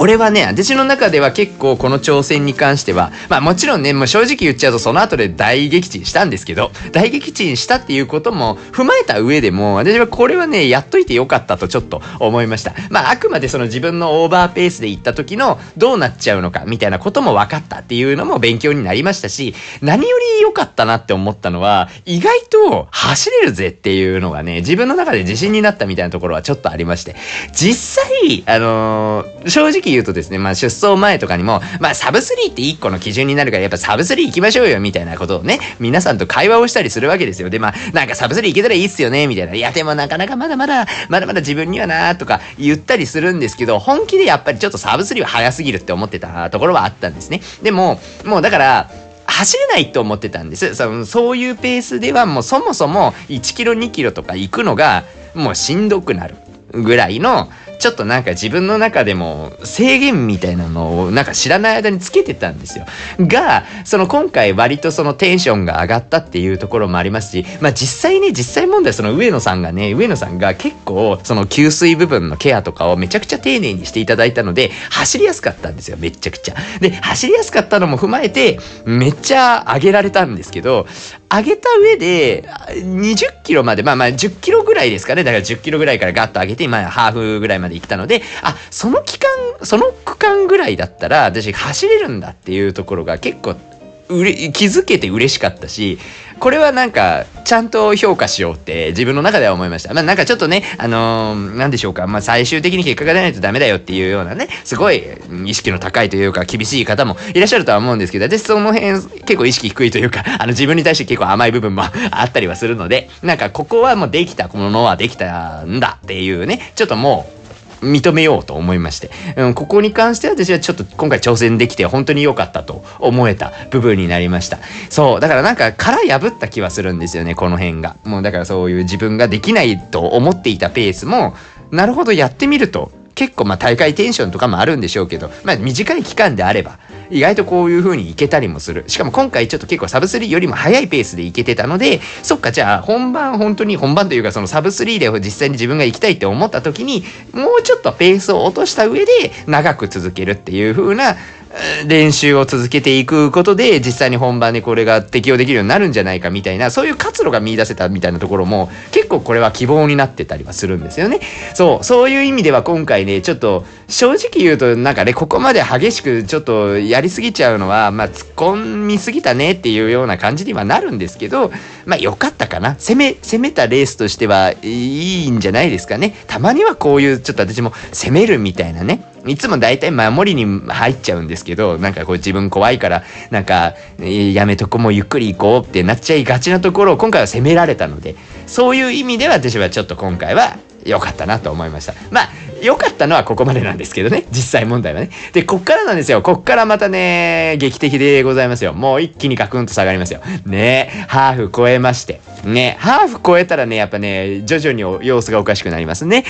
これはね、私の中では結構この挑戦に関しては、まあもちろんね、もう正直言っちゃうとその後で大撃沈したんですけど、大撃沈したっていうことも踏まえた上でも、私はこれはね、やっといてよかったとちょっと思いました。まああくまでその自分のオーバーペースで行った時のどうなっちゃうのかみたいなことも分かったっていうのも勉強になりましたし、何より良かったなって思ったのは、意外と走れるぜっていうのがね、自分の中で自信になったみたいなところはちょっとありまして、実際、あのー、正直直言うとですね、まあ出走前とかにも、まあサブ3って1個の基準になるからやっぱサブ3行きましょうよみたいなことをね、皆さんと会話をしたりするわけですよ。で、まあなんかサブ3行けたらいいっすよね、みたいな。いやでもなかなかまだまだ、まだまだ自分にはなとか言ったりするんですけど、本気でやっぱりちょっとサブ3は早すぎるって思ってたところはあったんですね。でも、もうだから、走れないと思ってたんです。そのそういうペースではもうそもそも1キロ2キロとか行くのがもうしんどくなるぐらいのちょっとなんか自分の中でも制限みたいなのをなんか知らない間につけてたんですよ。が、その今回割とそのテンションが上がったっていうところもありますし、まあ実際ね、実際問題その上野さんがね、上野さんが結構その給水部分のケアとかをめちゃくちゃ丁寧にしていただいたので、走りやすかったんですよ、めっちゃくちゃ。で、走りやすかったのも踏まえて、めっちゃ上げられたんですけど、上げた上で、20キロまで、まあまあ10キロぐらいですかね。だから10キロぐらいからガッと上げて、まあハーフぐらいまで行ったので、あ、その期間、その区間ぐらいだったら、私走れるんだっていうところが結構うれ気づけて嬉しかったし、これはなんか、ちゃんと評価しようって自分の中では思いました。まあなんかちょっとね、あのー、なんでしょうか、まあ最終的に結果が出ないとダメだよっていうようなね、すごい意識の高いというか厳しい方もいらっしゃるとは思うんですけど、私その辺結構意識低いというか、あの自分に対して結構甘い部分も あったりはするので、なんかここはもうできたものはできたんだっていうね、ちょっともう、認めようと思いまして、うん、ここに関しては私はちょっと今回挑戦できて本当に良かったと思えた部分になりました。そう、だからなんか殻破った気はするんですよね、この辺が。もうだからそういう自分ができないと思っていたペースも、なるほどやってみると結構まあ大会テンションとかもあるんでしょうけど、まあ短い期間であれば、意外とこういう風にいけたりもする。しかも今回ちょっと結構サブ3よりも早いペースでいけてたので、そっか、じゃあ本番本当に本番というかそのサブ3で実際に自分が行きたいって思った時に、もうちょっとペースを落とした上で長く続けるっていう風な練習を続けていくことで実際に本番でこれが適用できるようになるんじゃないかみたいなそういう活路が見出せたみたいなところも結構これは希望になってたりはするんですよね。そうそういう意味では今回ねちょっと正直言うとなんかねここまで激しくちょっとやりすぎちゃうのはまあ突っ込みすぎたねっていうような感じにはなるんですけどまあ良かったかな攻め攻めたレースとしてはいいんじゃないですかね。たまにはこういうちょっと私も攻めるみたいなねいつも大体守りに入っちゃうんですけど、なんかこう自分怖いから、なんか、やめとこもゆっくり行こうってなっちゃいがちなところを今回は攻められたので、そういう意味で私はちょっと今回は良かったなと思いました。まあ、良かったのはここまでなんですけどね。実際問題はね。で、こっからなんですよ。こっからまたね、劇的でございますよ。もう一気にガクンと下がりますよ。ねハーフ超えまして。ねハーフ超えたらね、やっぱね、徐々に様子がおかしくなりますね。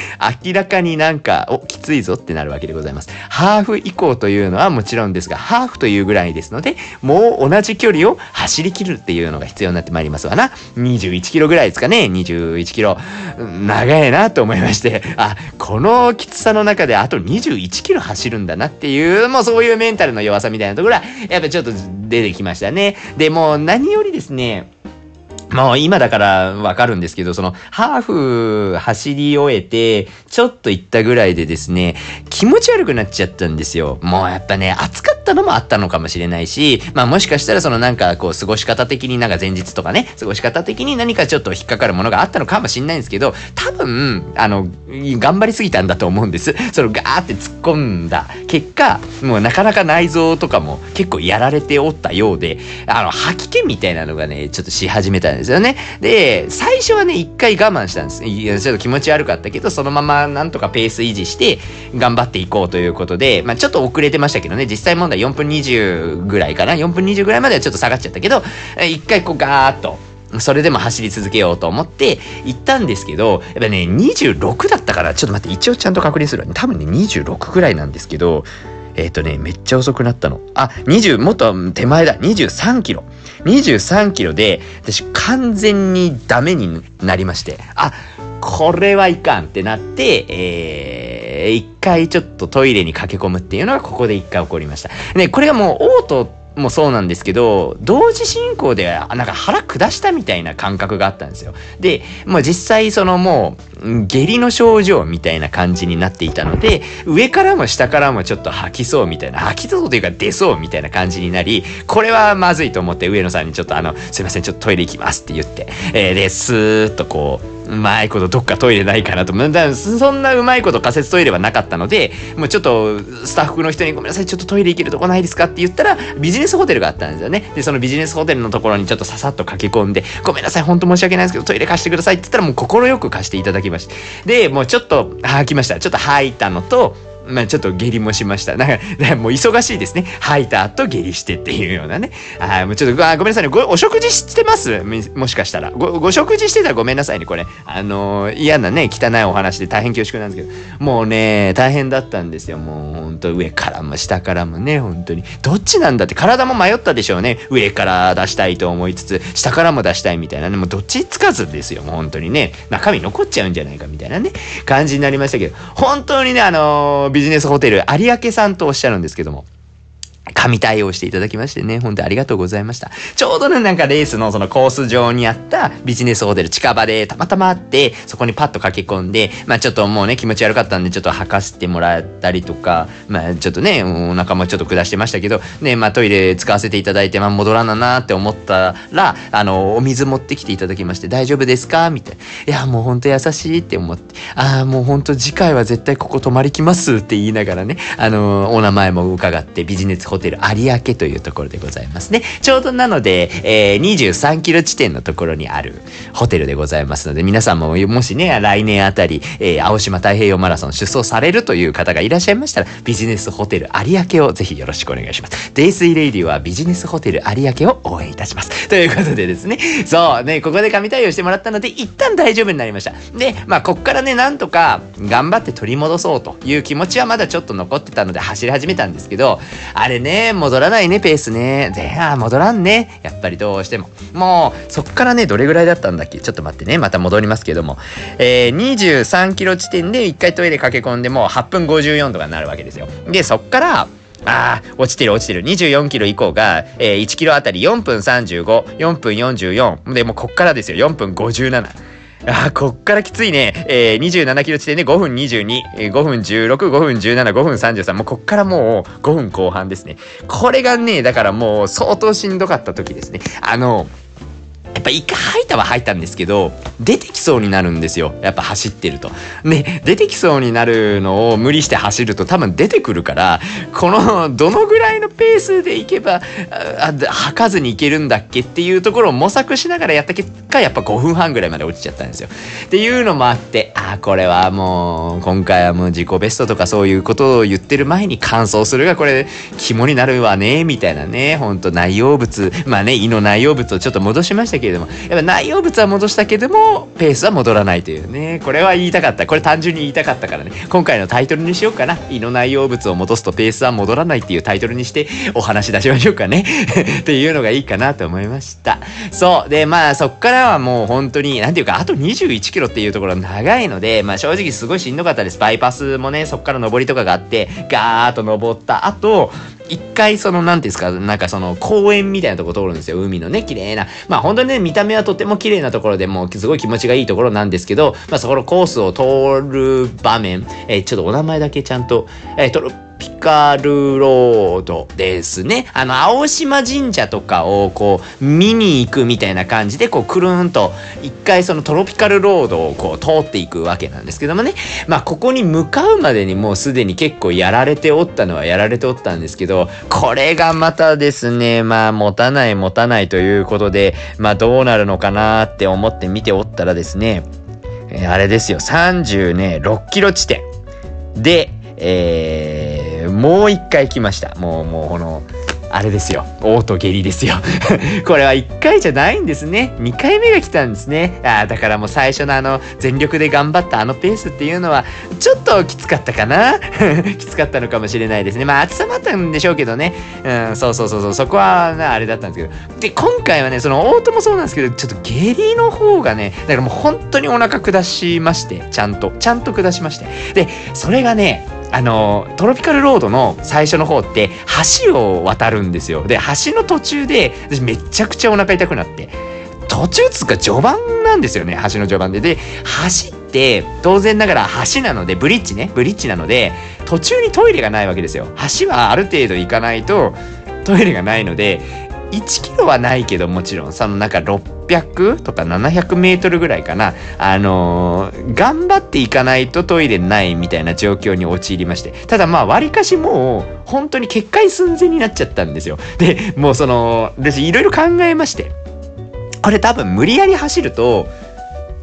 明らかになんか、お、きついぞってなるわけでございます。ハーフ以降というのはもちろんですが、ハーフというぐらいですので、もう同じ距離を走り切るっていうのが必要になってまいりますわな。21キロぐらいですかね。21キロ。長いなと思いまして、あ、このきつさの中であと21キロ走るんだなっていう、もうそういうメンタルの弱さみたいなところは、やっぱちょっと出てきましたね。で、も何よりですね、もう今だからわかるんですけど、そのハーフ走り終えて、ちょっと行ったぐらいでですね、気持ち悪くなっちゃったんですよ。もうやっぱね、暑かったのもあったのかもしれないし、まあもしかしたらそのなんかこう過ごし方的になんか前日とかね、過ごし方的に何かちょっと引っかかるものがあったのかもしれないんですけど、多分、あの、頑張りすぎたんだと思うんです。そのガーって突っ込んだ結果、もうなかなか内臓とかも結構やられておったようで、あの、吐き気みたいなのがね、ちょっとし始めたんですですよね。で、最初はね、一回我慢したんです。いや、ちょっと気持ち悪かったけど、そのままなんとかペース維持して、頑張っていこうということで、まあちょっと遅れてましたけどね、実際問題4分20ぐらいかな、4分20ぐらいまではちょっと下がっちゃったけど、一回こうガーッと、それでも走り続けようと思って行ったんですけど、やっぱね、26だったから、ちょっと待って、一応ちゃんと確認するわ、ね。多分ね、26ぐらいなんですけど、えっ、ー、とね、めっちゃ遅くなったの。あ、20、もっと手前だ。23キロ。23キロで、私完全にダメになりまして、あ、これはいかんってなって、えー、一回ちょっとトイレに駆け込むっていうのがここで一回起こりました。ね、これがもう、嘔吐もそうなんですけど、同時進行で、なんか腹下したみたいな感覚があったんですよ。で、まあ実際そのもう、下痢の症状みたいな感じになっていたので、上からも下からもちょっと吐きそうみたいな、吐きそうというか出そうみたいな感じになり、これはまずいと思って上野さんにちょっとあの、すいません、ちょっとトイレ行きますって言って、えー、で、スーッとこう、うまいことどっかトイレないかなと。だそんなうまいこと仮設トイレはなかったので、もうちょっとスタッフの人にごめんなさい、ちょっとトイレ行けるとこないですか？って言ったら、ビジネスホテルがあったんですよね。で、そのビジネスホテルのところにちょっとささっと駆け込んで、ごめんなさい、ほんと申し訳ないですけど、トイレ貸してくださいって言ったらもう快く貸していただきました。で、もうちょっと、吐きました。ちょっと吐いたのと、まあちょっと下痢もしました。なんか、もう忙しいですね。吐いた後下痢してっていうようなね。あもうちょっとごめんなさいね。ごお食事してます？もしかしたらご。ご食事してたらごめんなさいね。これ。あのー、嫌なね、汚いお話で大変恐縮なんですけど。もうね、大変だったんですよ。もうほんと上からも下からもね、本当に。どっちなんだって体も迷ったでしょうね。上から出したいと思いつつ、下からも出したいみたいなね。もうどっちつかずですよ。もう本当にね。中身残っちゃうんじゃないかみたいなね。感じになりましたけど。本当にね、あのービジネスホテル有明さんとおっしゃるんですけども、神対応していただきましてね、本当ありがとうございました。ちょうどね、なんかレースのそのコース上にあったビジネスホテル近場でたまたまあって、そこにパッと駆け込んで、まあちょっともうね、気持ち悪かったんで、ちょっと吐かせてもらったりとか、まあちょっとね、お腹もちょっと下してましたけど、ね、まあトイレ使わせていただいて、まあ戻らななって思ったら、あの、お水持ってきていただきまして、大丈夫ですかみたいな。いや、もう本当優しいって思って、ああ、もう本当次回は絶対ここ泊まり来ますって言いながらね、あの、お名前も伺って、ビジネスホテル有明というところでございますね。ちょうどなので、えー、23キロ地点のところにあるホテルでございますので、皆さんももしね、来年あたり、えー、青島太平洋マラソン出走されるという方がいらっしゃいましたら、ビジネスホテル有明をぜひよろしくお願いします。デイスイレイディはビジネスホテル有明を応援いたします。ということでですね、そうね、ここで神対応してもらったので、一旦大丈夫になりました。で、まあ、こっからね、なんとか頑張って取り戻そうという気持ちはまだちょっと残ってたので走り始めたんですけど、あれね、ね戻らないね、ペースね。前半戻らんね。やっぱりどうしても。もう、そっからね、どれぐらいだったんだっけ？ちょっと待ってね。また戻りますけども。えー、23キロ地点で1回トイレ駆け込んでもう8分54とかになるわけですよ。で、そっから、ああ、落ちてる落ちてる。24キロ以降が、えー、1キロあたり4分35、4分44。で、もうこっからですよ。4分57。あこっからきついね。えー、27キロ地点で5分22、え、5分16、5分17、5分33。もうこっからもう5分後半ですね。これがね、だからもう相当しんどかった時ですね。あの、やっぱ一回吐いたは吐いたんですけど、出てきそうになるんですよ。やっぱ走ってると。で、出てきそうになるのを無理して走ると多分出てくるから、この、どのぐらいのペースでいけば、あ吐かずにいけるんだっけっていうところを模索しながらやった結果、やっぱ5分半ぐらいまで落ちちゃったんですよ。っていうのもあって、ああ、これはもう、今回はもう自己ベストとかそういうことを言ってる前に完走するがこれ肝になるわね、みたいなね、ほんと内容物、まあね、胃の内容物をちょっと戻しましたけどれども、やっぱ内容物は戻したけども、ペースは戻らないというね、これは言いたかった。これ単純に言いたかったからね、今回のタイトルにしようかな。胃の内容物を戻すとペースは戻らないっていうタイトルにしてお話し出しましょうかね。っていうのがいいかなと思いました。そう。で、まあそっからはもう本当に、なんていうか、あと21キロっていうところ長いので、まあ正直すごいしんどかったです。バイパスもね、そっから上りとかがあって、ガーッと登った後、一回その、なんていうんですか、なんかその公園みたいなとこ通るんですよ。海のね、綺麗な。まあ本当にね、見た目はとても綺麗なところでもうすごい気持ちがいいところなんですけど、まあそこのコースを通る場面、えー、ちょっとお名前だけちゃんと、えー、トロピカルロードですね。あの、青島神社とかをこう、見に行くみたいな感じで、こう、くるんと、一回そのトロピカルロードをこう、通っていくわけなんですけどもね。まあ、ここに向かうまでにもうすでに結構やられておったのはやられておったんですけど、これがまたですね、まあ、持たない持たないということで、まあ、どうなるのかなって思って見ておったらですね、え、あれですよ、36キロ地点で、えー、もう一回来ました。もう、もう、この、あれですよ。嘔吐下痢ですよ。これは1回じゃないんですね。2回目が来たんですね。ああだからもう最初のあの、全力で頑張ったあのペースっていうのは、ちょっときつかったかな きつかったのかもしれないですね。まあ、暑さもあったんでしょうけどね。うん、そうそうそうそう、そこは、あれだったんですけど。で、今回はね、その、オートもそうなんですけど、ちょっと下痢の方がね、だからもう本当にお腹下しまして、ちゃんと、ちゃんと下しまして。で、それがね、あのトロピカルロードの最初の方って橋を渡るんですよ。で橋の途中で私めちゃくちゃお腹痛くなって。途中つうか序盤なんですよね橋の序盤で。で橋って当然ながら橋なのでブリッジねブリッジなので途中にトイレがないわけですよ。橋はある程度行かないとトイレがないので1キロはないけどもちろんそのなんか600とか700メートルぐらいかなあのー、頑張っていかないとトイレないみたいな状況に陥りましてただまあわりかしもう本当に決壊寸前になっちゃったんですよでもうその私いろいろ考えましてこれ多分無理やり走ると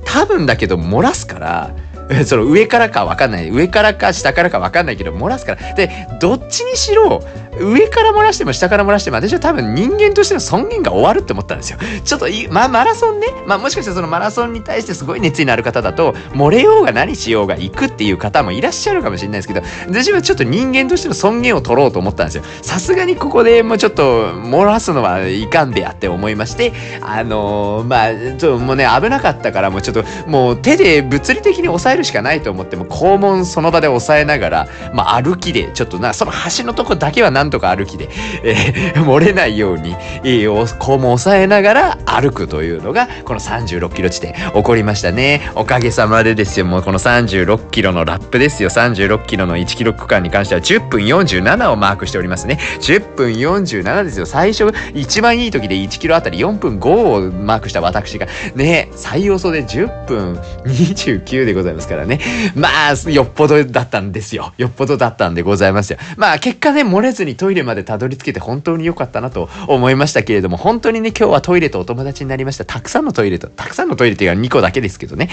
多分だけど漏らすから その上からかわかんない。上からか下からかわかんないけど、漏らすから。で、どっちにしろ、上から漏らしても下から漏らしても、私は多分人間としての尊厳が終わるって思ったんですよ。ちょっとまあ、マラソンね。まあ、もしかしたらそのマラソンに対してすごい熱意のある方だと、漏れようが何しようが行くっていう方もいらっしゃるかもしれないですけど、私はちょっと人間としての尊厳を取ろうと思ったんですよ。さすがにここでもうちょっと漏らすのはいかんべやって思いまして、あのー、まあ、ちょっともうね、危なかったから、もうちょっと、もう手で物理的に抑えるしかないと思っても肛門その場で押さえながら、まあ、歩きでちょっとなその端のとこだけは何んとか歩きで、えー、漏れないように、えー、肛門を押さえながら歩くというのがこの36キロ地点起こりましたね。おかげさまでですよ。もうこの36キロのラップですよ。36キロの1キロ区間に関しては10分47をマークしておりますね。10分47ですよ。最初一番いい時で1キロあたり4分5をマークした私がね最遅で10分29でございますからね。まあ、よっぽどだったんですよ。よっぽどだったんでございますよ。まあ、結果ね、漏れずにトイレまでたどり着けて本当に良かったなと思いましたけれども、本当にね、今日はトイレとお友達になりました。たくさんのトイレと、たくさんのトイレっていうか2個だけですけどね。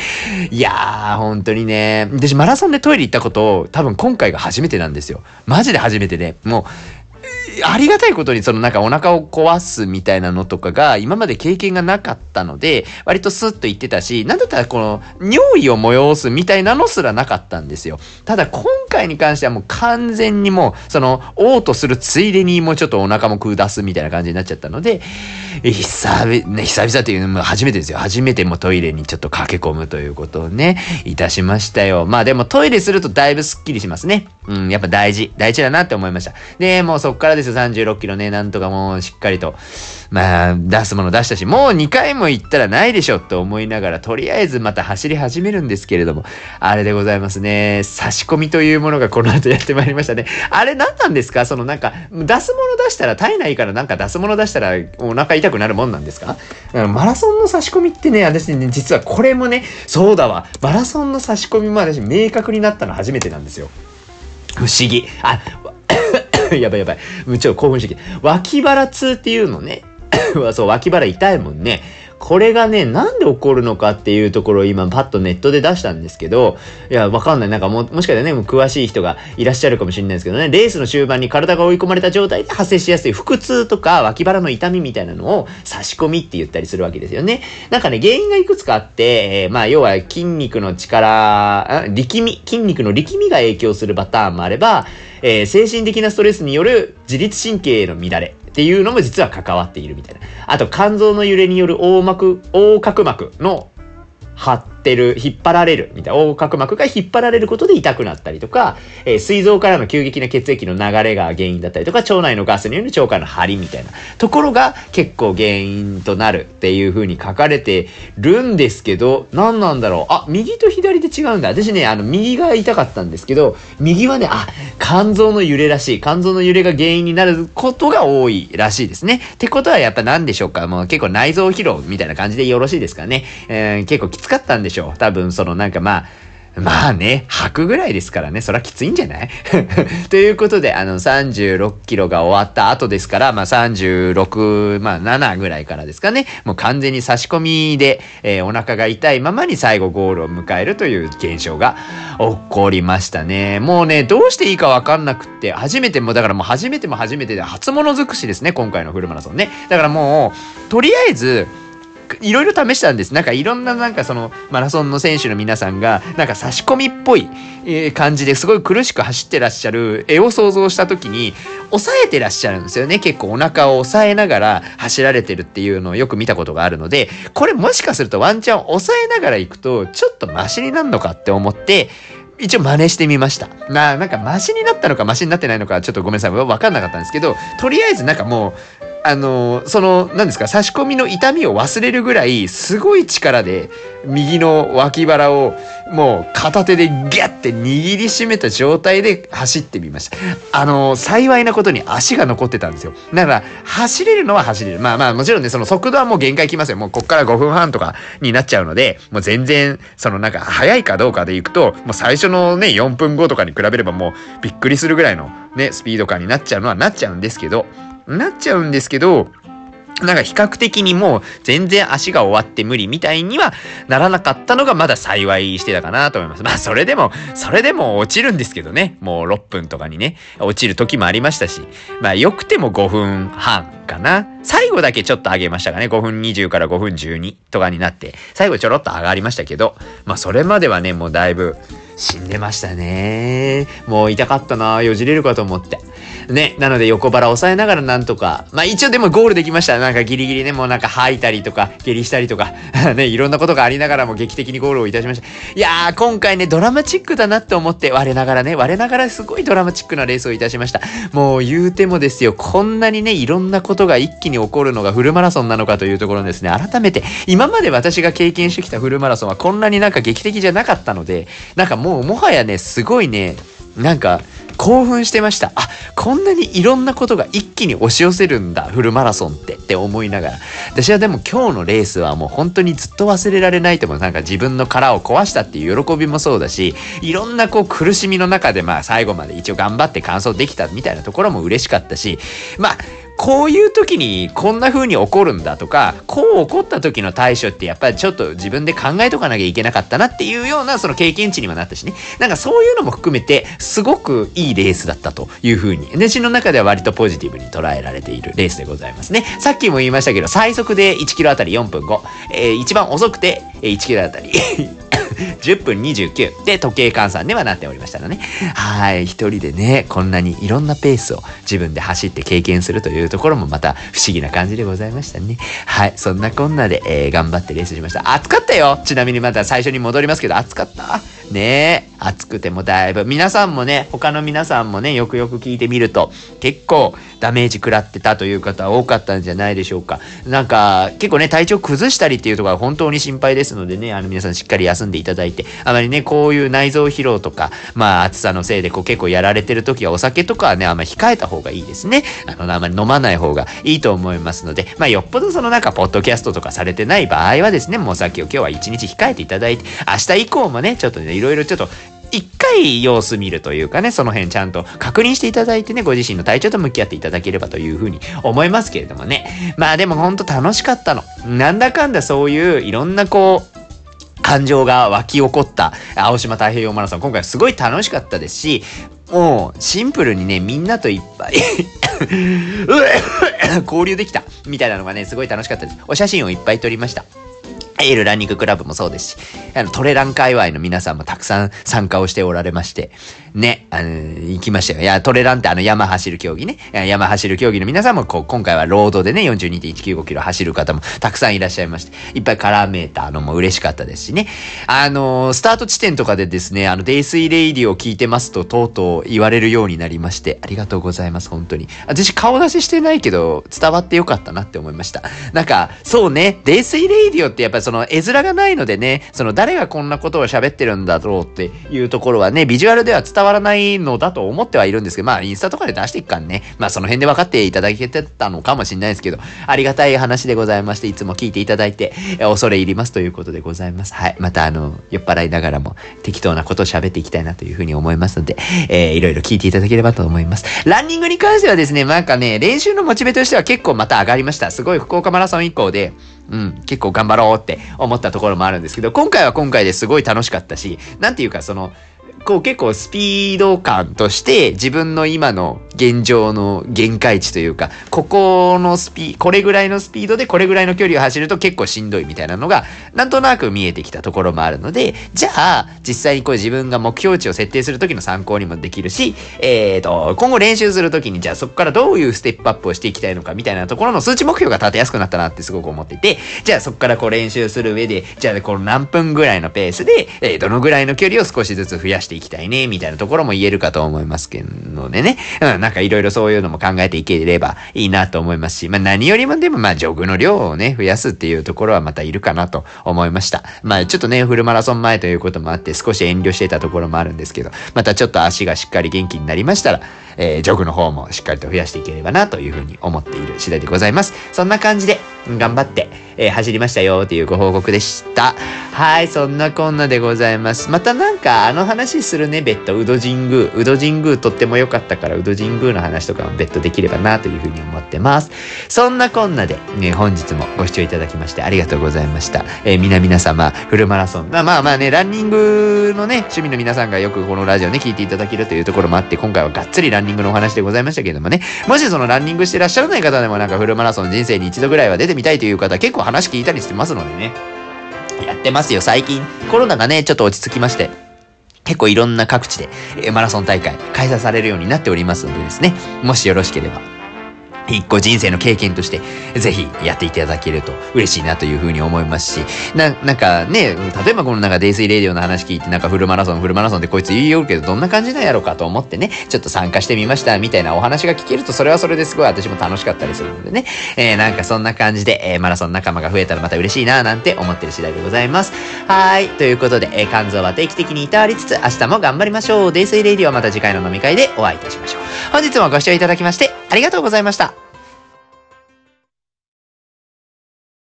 いやー、本当にね、私マラソンでトイレ行ったことを多分今回が初めてなんですよ。マジで初めてで、もう、ありがたいことにそのなんかお腹を壊すみたいなのとかが今まで経験がなかったので割とスッと言ってたしなんだったらこの尿意を催すみたいなのすらなかったんですよ。ただ今回に関してはもう完全にもうその嘔吐するついでにもうちょっとお腹も下すみたいな感じになっちゃったので久々ね久々っていうのも初めてですよ。初めてもトイレにちょっと駆け込むということをねいたしましたよ。まあでもトイレするとだいぶスッキリしますね。うんやっぱ大事。大事だなって思いました。でもうそっからですですよ、36キロね、なんとかもうしっかりと。まあ、出すもの出したし、もう2回も行ったらないでしょと思いながら、とりあえずまた走り始めるんですけれども、あれでございますね。差し込みというものがこの後やってまいりましたね。あれ何なんですか？そのなんか、出すもの出したら体内からなんか出すもの出したらお腹痛くなるもんなんですか？マラソンの差し込みってね、私ね、実はこれもね、そうだわ。マラソンの差し込みも私明確になったの初めてなんですよ。不思議。あ、やばいやばい。ちょっと興奮してきて。脇腹痛っていうのね。そう、脇腹痛いもんね。これがね、なんで起こるのかっていうところを今パッとネットで出したんですけど、いや、わかんない。なんかも、もしかしたらね、もう詳しい人がいらっしゃるかもしれないですけどね、レースの終盤に体が追い込まれた状態で発生しやすい腹痛とか脇腹の痛みみたいなのを差し込みって言ったりするわけですよね。なんかね、原因がいくつかあって、え、まあ、要は筋肉の力、力み、筋肉の力みが影響するパターンもあれば、えー、精神的なストレスによる自律神経への乱れ。っていうのも実は関わっているみたいな。あと、肝臓の揺れによる横膜、横隔膜の発ってる、引っ張られる、みたいな、横隔膜が引っ張られることで痛くなったりとか、えー、膵臓からの急激な血液の流れが原因だったりとか、腸内のガスによる腸管の張りみたいなところが結構原因となるっていう風に書かれてるんですけど、何なんだろう？あ、右と左で違うんだ。私ね、あの、右が痛かったんですけど、右はね、あ、肝臓の揺れらしい。肝臓の揺れが原因になることが多いらしいですね。ってことはやっぱ何でしょうか？もう結構内臓疲労みたいな感じでよろしいですかね？えー、結構きつかったんでしょう。多分そのなんかまあ、まあね、吐くぐらいですからね、そりゃきついんじゃない？ということで、あの、36キロが終わった後ですから、まあ36、まあ7ぐらいからですかね、もう完全に差し込みで、えー、お腹が痛いままに最後ゴールを迎えるという現象が起こりましたね。もうね、どうしていいかわかんなくって、初めても、だからもう初めても初めてで初物尽くしですね、今回のフルマラソンね。だからもう、とりあえず、いろいろ試したんです。なんかいろんななんかそのマラソンの選手の皆さんがなんか差し込みっぽい感じですごい苦しく走ってらっしゃる絵を想像した時に抑えてらっしゃるんですよね。結構お腹を抑えながら走られてるっていうのをよく見たことがあるので、これもしかするとワンチャン抑えながら行くとちょっとマシになるのかって思って一応真似してみました。な、なんかマシになったのかマシになってないのかちょっとごめんなさい。わかんなかったんですけど、とりあえずなんかもうあの、その、何ですか、差し込みの痛みを忘れるぐらい、すごい力で、右の脇腹を、もう片手でギャッて握りしめた状態で走ってみました。あの、幸いなことに足が残ってたんですよ。だから、走れるのは走れる。まあまあ、もちろんね、その速度はもう限界きますよ。もうこっから5分半とかになっちゃうので、もう全然、そのなんか、速いかどうかでいくと、もう最初のね、4分後とかに比べればもう、びっくりするぐらいのね、スピード感になっちゃうのはなっちゃうんですけど、なっちゃうんですけど、なんか比較的にもう全然足が終わって無理みたいにはならなかったのがまだ幸いしてたかなと思います。まあそれでも、それでも落ちるんですけどね。もう6分とかにね、落ちる時もありましたし。まあよくても5分半かな。最後だけちょっと上げましたかね。5分20から5分12とかになって、最後ちょろっと上がりましたけど、まあそれまではね、もうだいぶ死んでましたね。もう痛かったなよじれるかと思って。ね、なので横腹押さえながらなんとか、まあ一応でもゴールできました。なんかギリギリね、もうなんか吐いたりとか、下痢したりとか、ね、いろんなことがありながらも劇的にゴールをいたしました。いやー、今回ね、ドラマチックだなって思って、我ながらね、我ながらすごいドラマチックなレースをいたしました。もう言うてもですよ、こんなにね、いろんなことが一気に起こるのがフルマラソンなのかというところですね、改めて、今まで私が経験してきたフルマラソンはこんなになんか劇的じゃなかったので、なんかもうもはやね、すごいね、なんか、興奮してました。あ、こんなにいろんなことが一気に押し寄せるんだ、フルマラソンってって思いながら。私はでも今日のレースはもう本当にずっと忘れられないと思う。なんか自分の殻を壊したっていう喜びもそうだし、いろんなこう苦しみの中でまあ最後まで一応頑張って完走できたみたいなところも嬉しかったし、まあ、こういう時にこんな風に起こるんだとか、こう起こった時の対処ってやっぱりちょっと自分で考えとかなきゃいけなかったなっていうようなその経験値にもなったしね。なんかそういうのも含めてすごくいいレースだったという風に、私の中では割とポジティブに捉えられているレースでございますね。さっきも言いましたけど、最速で1キロあたり4分5、えー、一番遅くて1キロあたり10分29で時計換算ではなっておりましたのね。はい。一人でね、こんなにいろんなペースを自分で走って経験するというところもまた不思議な感じでございましたね。はい。そんなこんなで、えー、頑張ってレースしました。暑かったよちなみにまた最初に戻りますけど、暑かった？ねえ、暑くてもだいぶ。皆さんもね、他の皆さんもね、よくよく聞いてみると、結構ダメージ食らってたという方多かったんじゃないでしょうか。なんか、結構ね、体調崩したりっていうところは本当に心配ですのでね、あの皆さんしっかり休んでいただいて、あまりね、こういう内臓疲労とか、まあ暑さのせいでこう結構やられてる時はお酒とかはね、あんまり控えた方がいいですね。あの、あんまり飲まない方がいいと思いますので、まあよっぽどそのなんか、ポッドキャストとかされてない場合はですね、もうお酒を今日は一日控えていただいて、明日以降もね、ちょっとね、いろいろちょっと一回様子見るというかね、その辺ちゃんと確認していただいてね、ご自身の体調と向き合っていただければというふうに思いますけれどもね。まあでもほんと楽しかったの。なんだかんだそういういろんなこう、感情が湧き起こった青島太平洋マラソン、今回すごい楽しかったですし、もうシンプルにね、みんなといっぱい 交流できたみたいなのがね、すごい楽しかったです。お写真をいっぱい撮りました。エールランニングクラブもそうですし、あの、トレラン界隈の皆さんもたくさん参加をしておられまして、ね、あの、行きましたよ。いや、トレランってあの山走る競技ね。山走る競技の皆さんもこう、今回はロードでね、42.195キロ走る方もたくさんいらっしゃいまして、いっぱいカラーメーターのも嬉しかったですしね。あの、スタート地点とかでですね、あの、デイスイレイディを聞いてますと、とうとう言われるようになりまして、ありがとうございます、本当に。私顔出ししてないけど、伝わってよかったなって思いました。なんか、そうね、デイスイレイディオってやっぱその絵面がないのでね、その誰がこんなことを喋ってるんだろうっていうところはね、ビジュアルでは伝わらないのだと思ってはいるんですけど、まあインスタとかで出していくからね、まあその辺で分かっていただけてたのかもしれないですけど、ありがたい話でございまして、いつも聞いていただいて、恐れ入りますということでございます。はい。またあの、酔っ払いながらも適当なことを喋っていきたいなというふうに思いますので、えー、いろいろ聞いていただければと思います。ランニングに関してはですね、なんかね、練習のモチベとしては結構また上がりました。すごい福岡マラソン以降で、うん、結構頑張ろうって思ったところもあるんですけど、今回は今回ですごい楽しかったし、なんていうかその、こう結構スピード感として自分の今の現状の限界値というか、ここのスピ、これぐらいのスピードでこれぐらいの距離を走ると結構しんどいみたいなのが、なんとなく見えてきたところもあるので、じゃあ、実際にこう自分が目標値を設定するときの参考にもできるし、えっ、ー、と、今後練習するときにじゃあそこからどういうステップアップをしていきたいのかみたいなところの数値目標が立てやすくなったなってすごく思っていて、じゃあそこからこう練習する上で、じゃあこの何分ぐらいのペースで、え、どのぐらいの距離を少しずつ増やしていきたいね、みたいなところも言えるかと思いますけどね。うん、なんかいろいろそういうのも考えていければいいなと思いますし、まあ何よりもでもまあジョグの量をね、増やすっていうところはまたいるかなと思いました。まあちょっとね、フルマラソン前ということもあって少し遠慮してたところもあるんですけど、またちょっと足がしっかり元気になりましたら、えー、ジョグの方もしっかりと増やしていければなというふうに思っている次第でございます。そんな感じで頑張って、えー、走りましたよっていうご報告でした。はい、そんなこんなでございます。またなんかあの話するね、別途、宇戸神宮。宇戸神宮とっても良かったから、宇戸神宮の話とかも別途できればなというふうに思ってます。そんなこんなで、ね、本日もご視聴いただきましてありがとうございました。えー、皆々様、フルマラソン。まあまあまあね、ランニングのね、趣味の皆さんがよくこのラジオね、聞いていただけるというところもあって、今回はがっつりランニングのお話でございましたけれどもね、もしそのランニングしてらっしゃらない方でもなんかフルマラソン人生に一度ぐらいは出てみたいという方、結構話聞いたりしてますのでね、やってますよ、最近。コロナがね、ちょっと落ち着きまして。結構いろんな各地で、えマラソン大会開催されるようになっておりますのでですね、もしよろしければ一個人生の経験として、ぜひやっていただけると嬉しいなというふうに思いますし、な、なんかね、例えばこのなんかデイスイレディオの話聞いて、なんかフルマラソン、フルマラソンでこいつ言いよるけど、どんな感じなんやろうかと思ってね、ちょっと参加してみました、みたいなお話が聞けると、それはそれですごい私も楽しかったりするのでね、えー、なんかそんな感じで、えー、マラソン仲間が増えたらまた嬉しいな、なんて思ってる次第でございます。はい。ということで、えー、肝臓は定期的にいたわりつつ、明日も頑張りましょう。デイスイレディオはまた次回の飲み会でお会いいたしましょう。本日もご視聴いただきまして、ありがとうございました。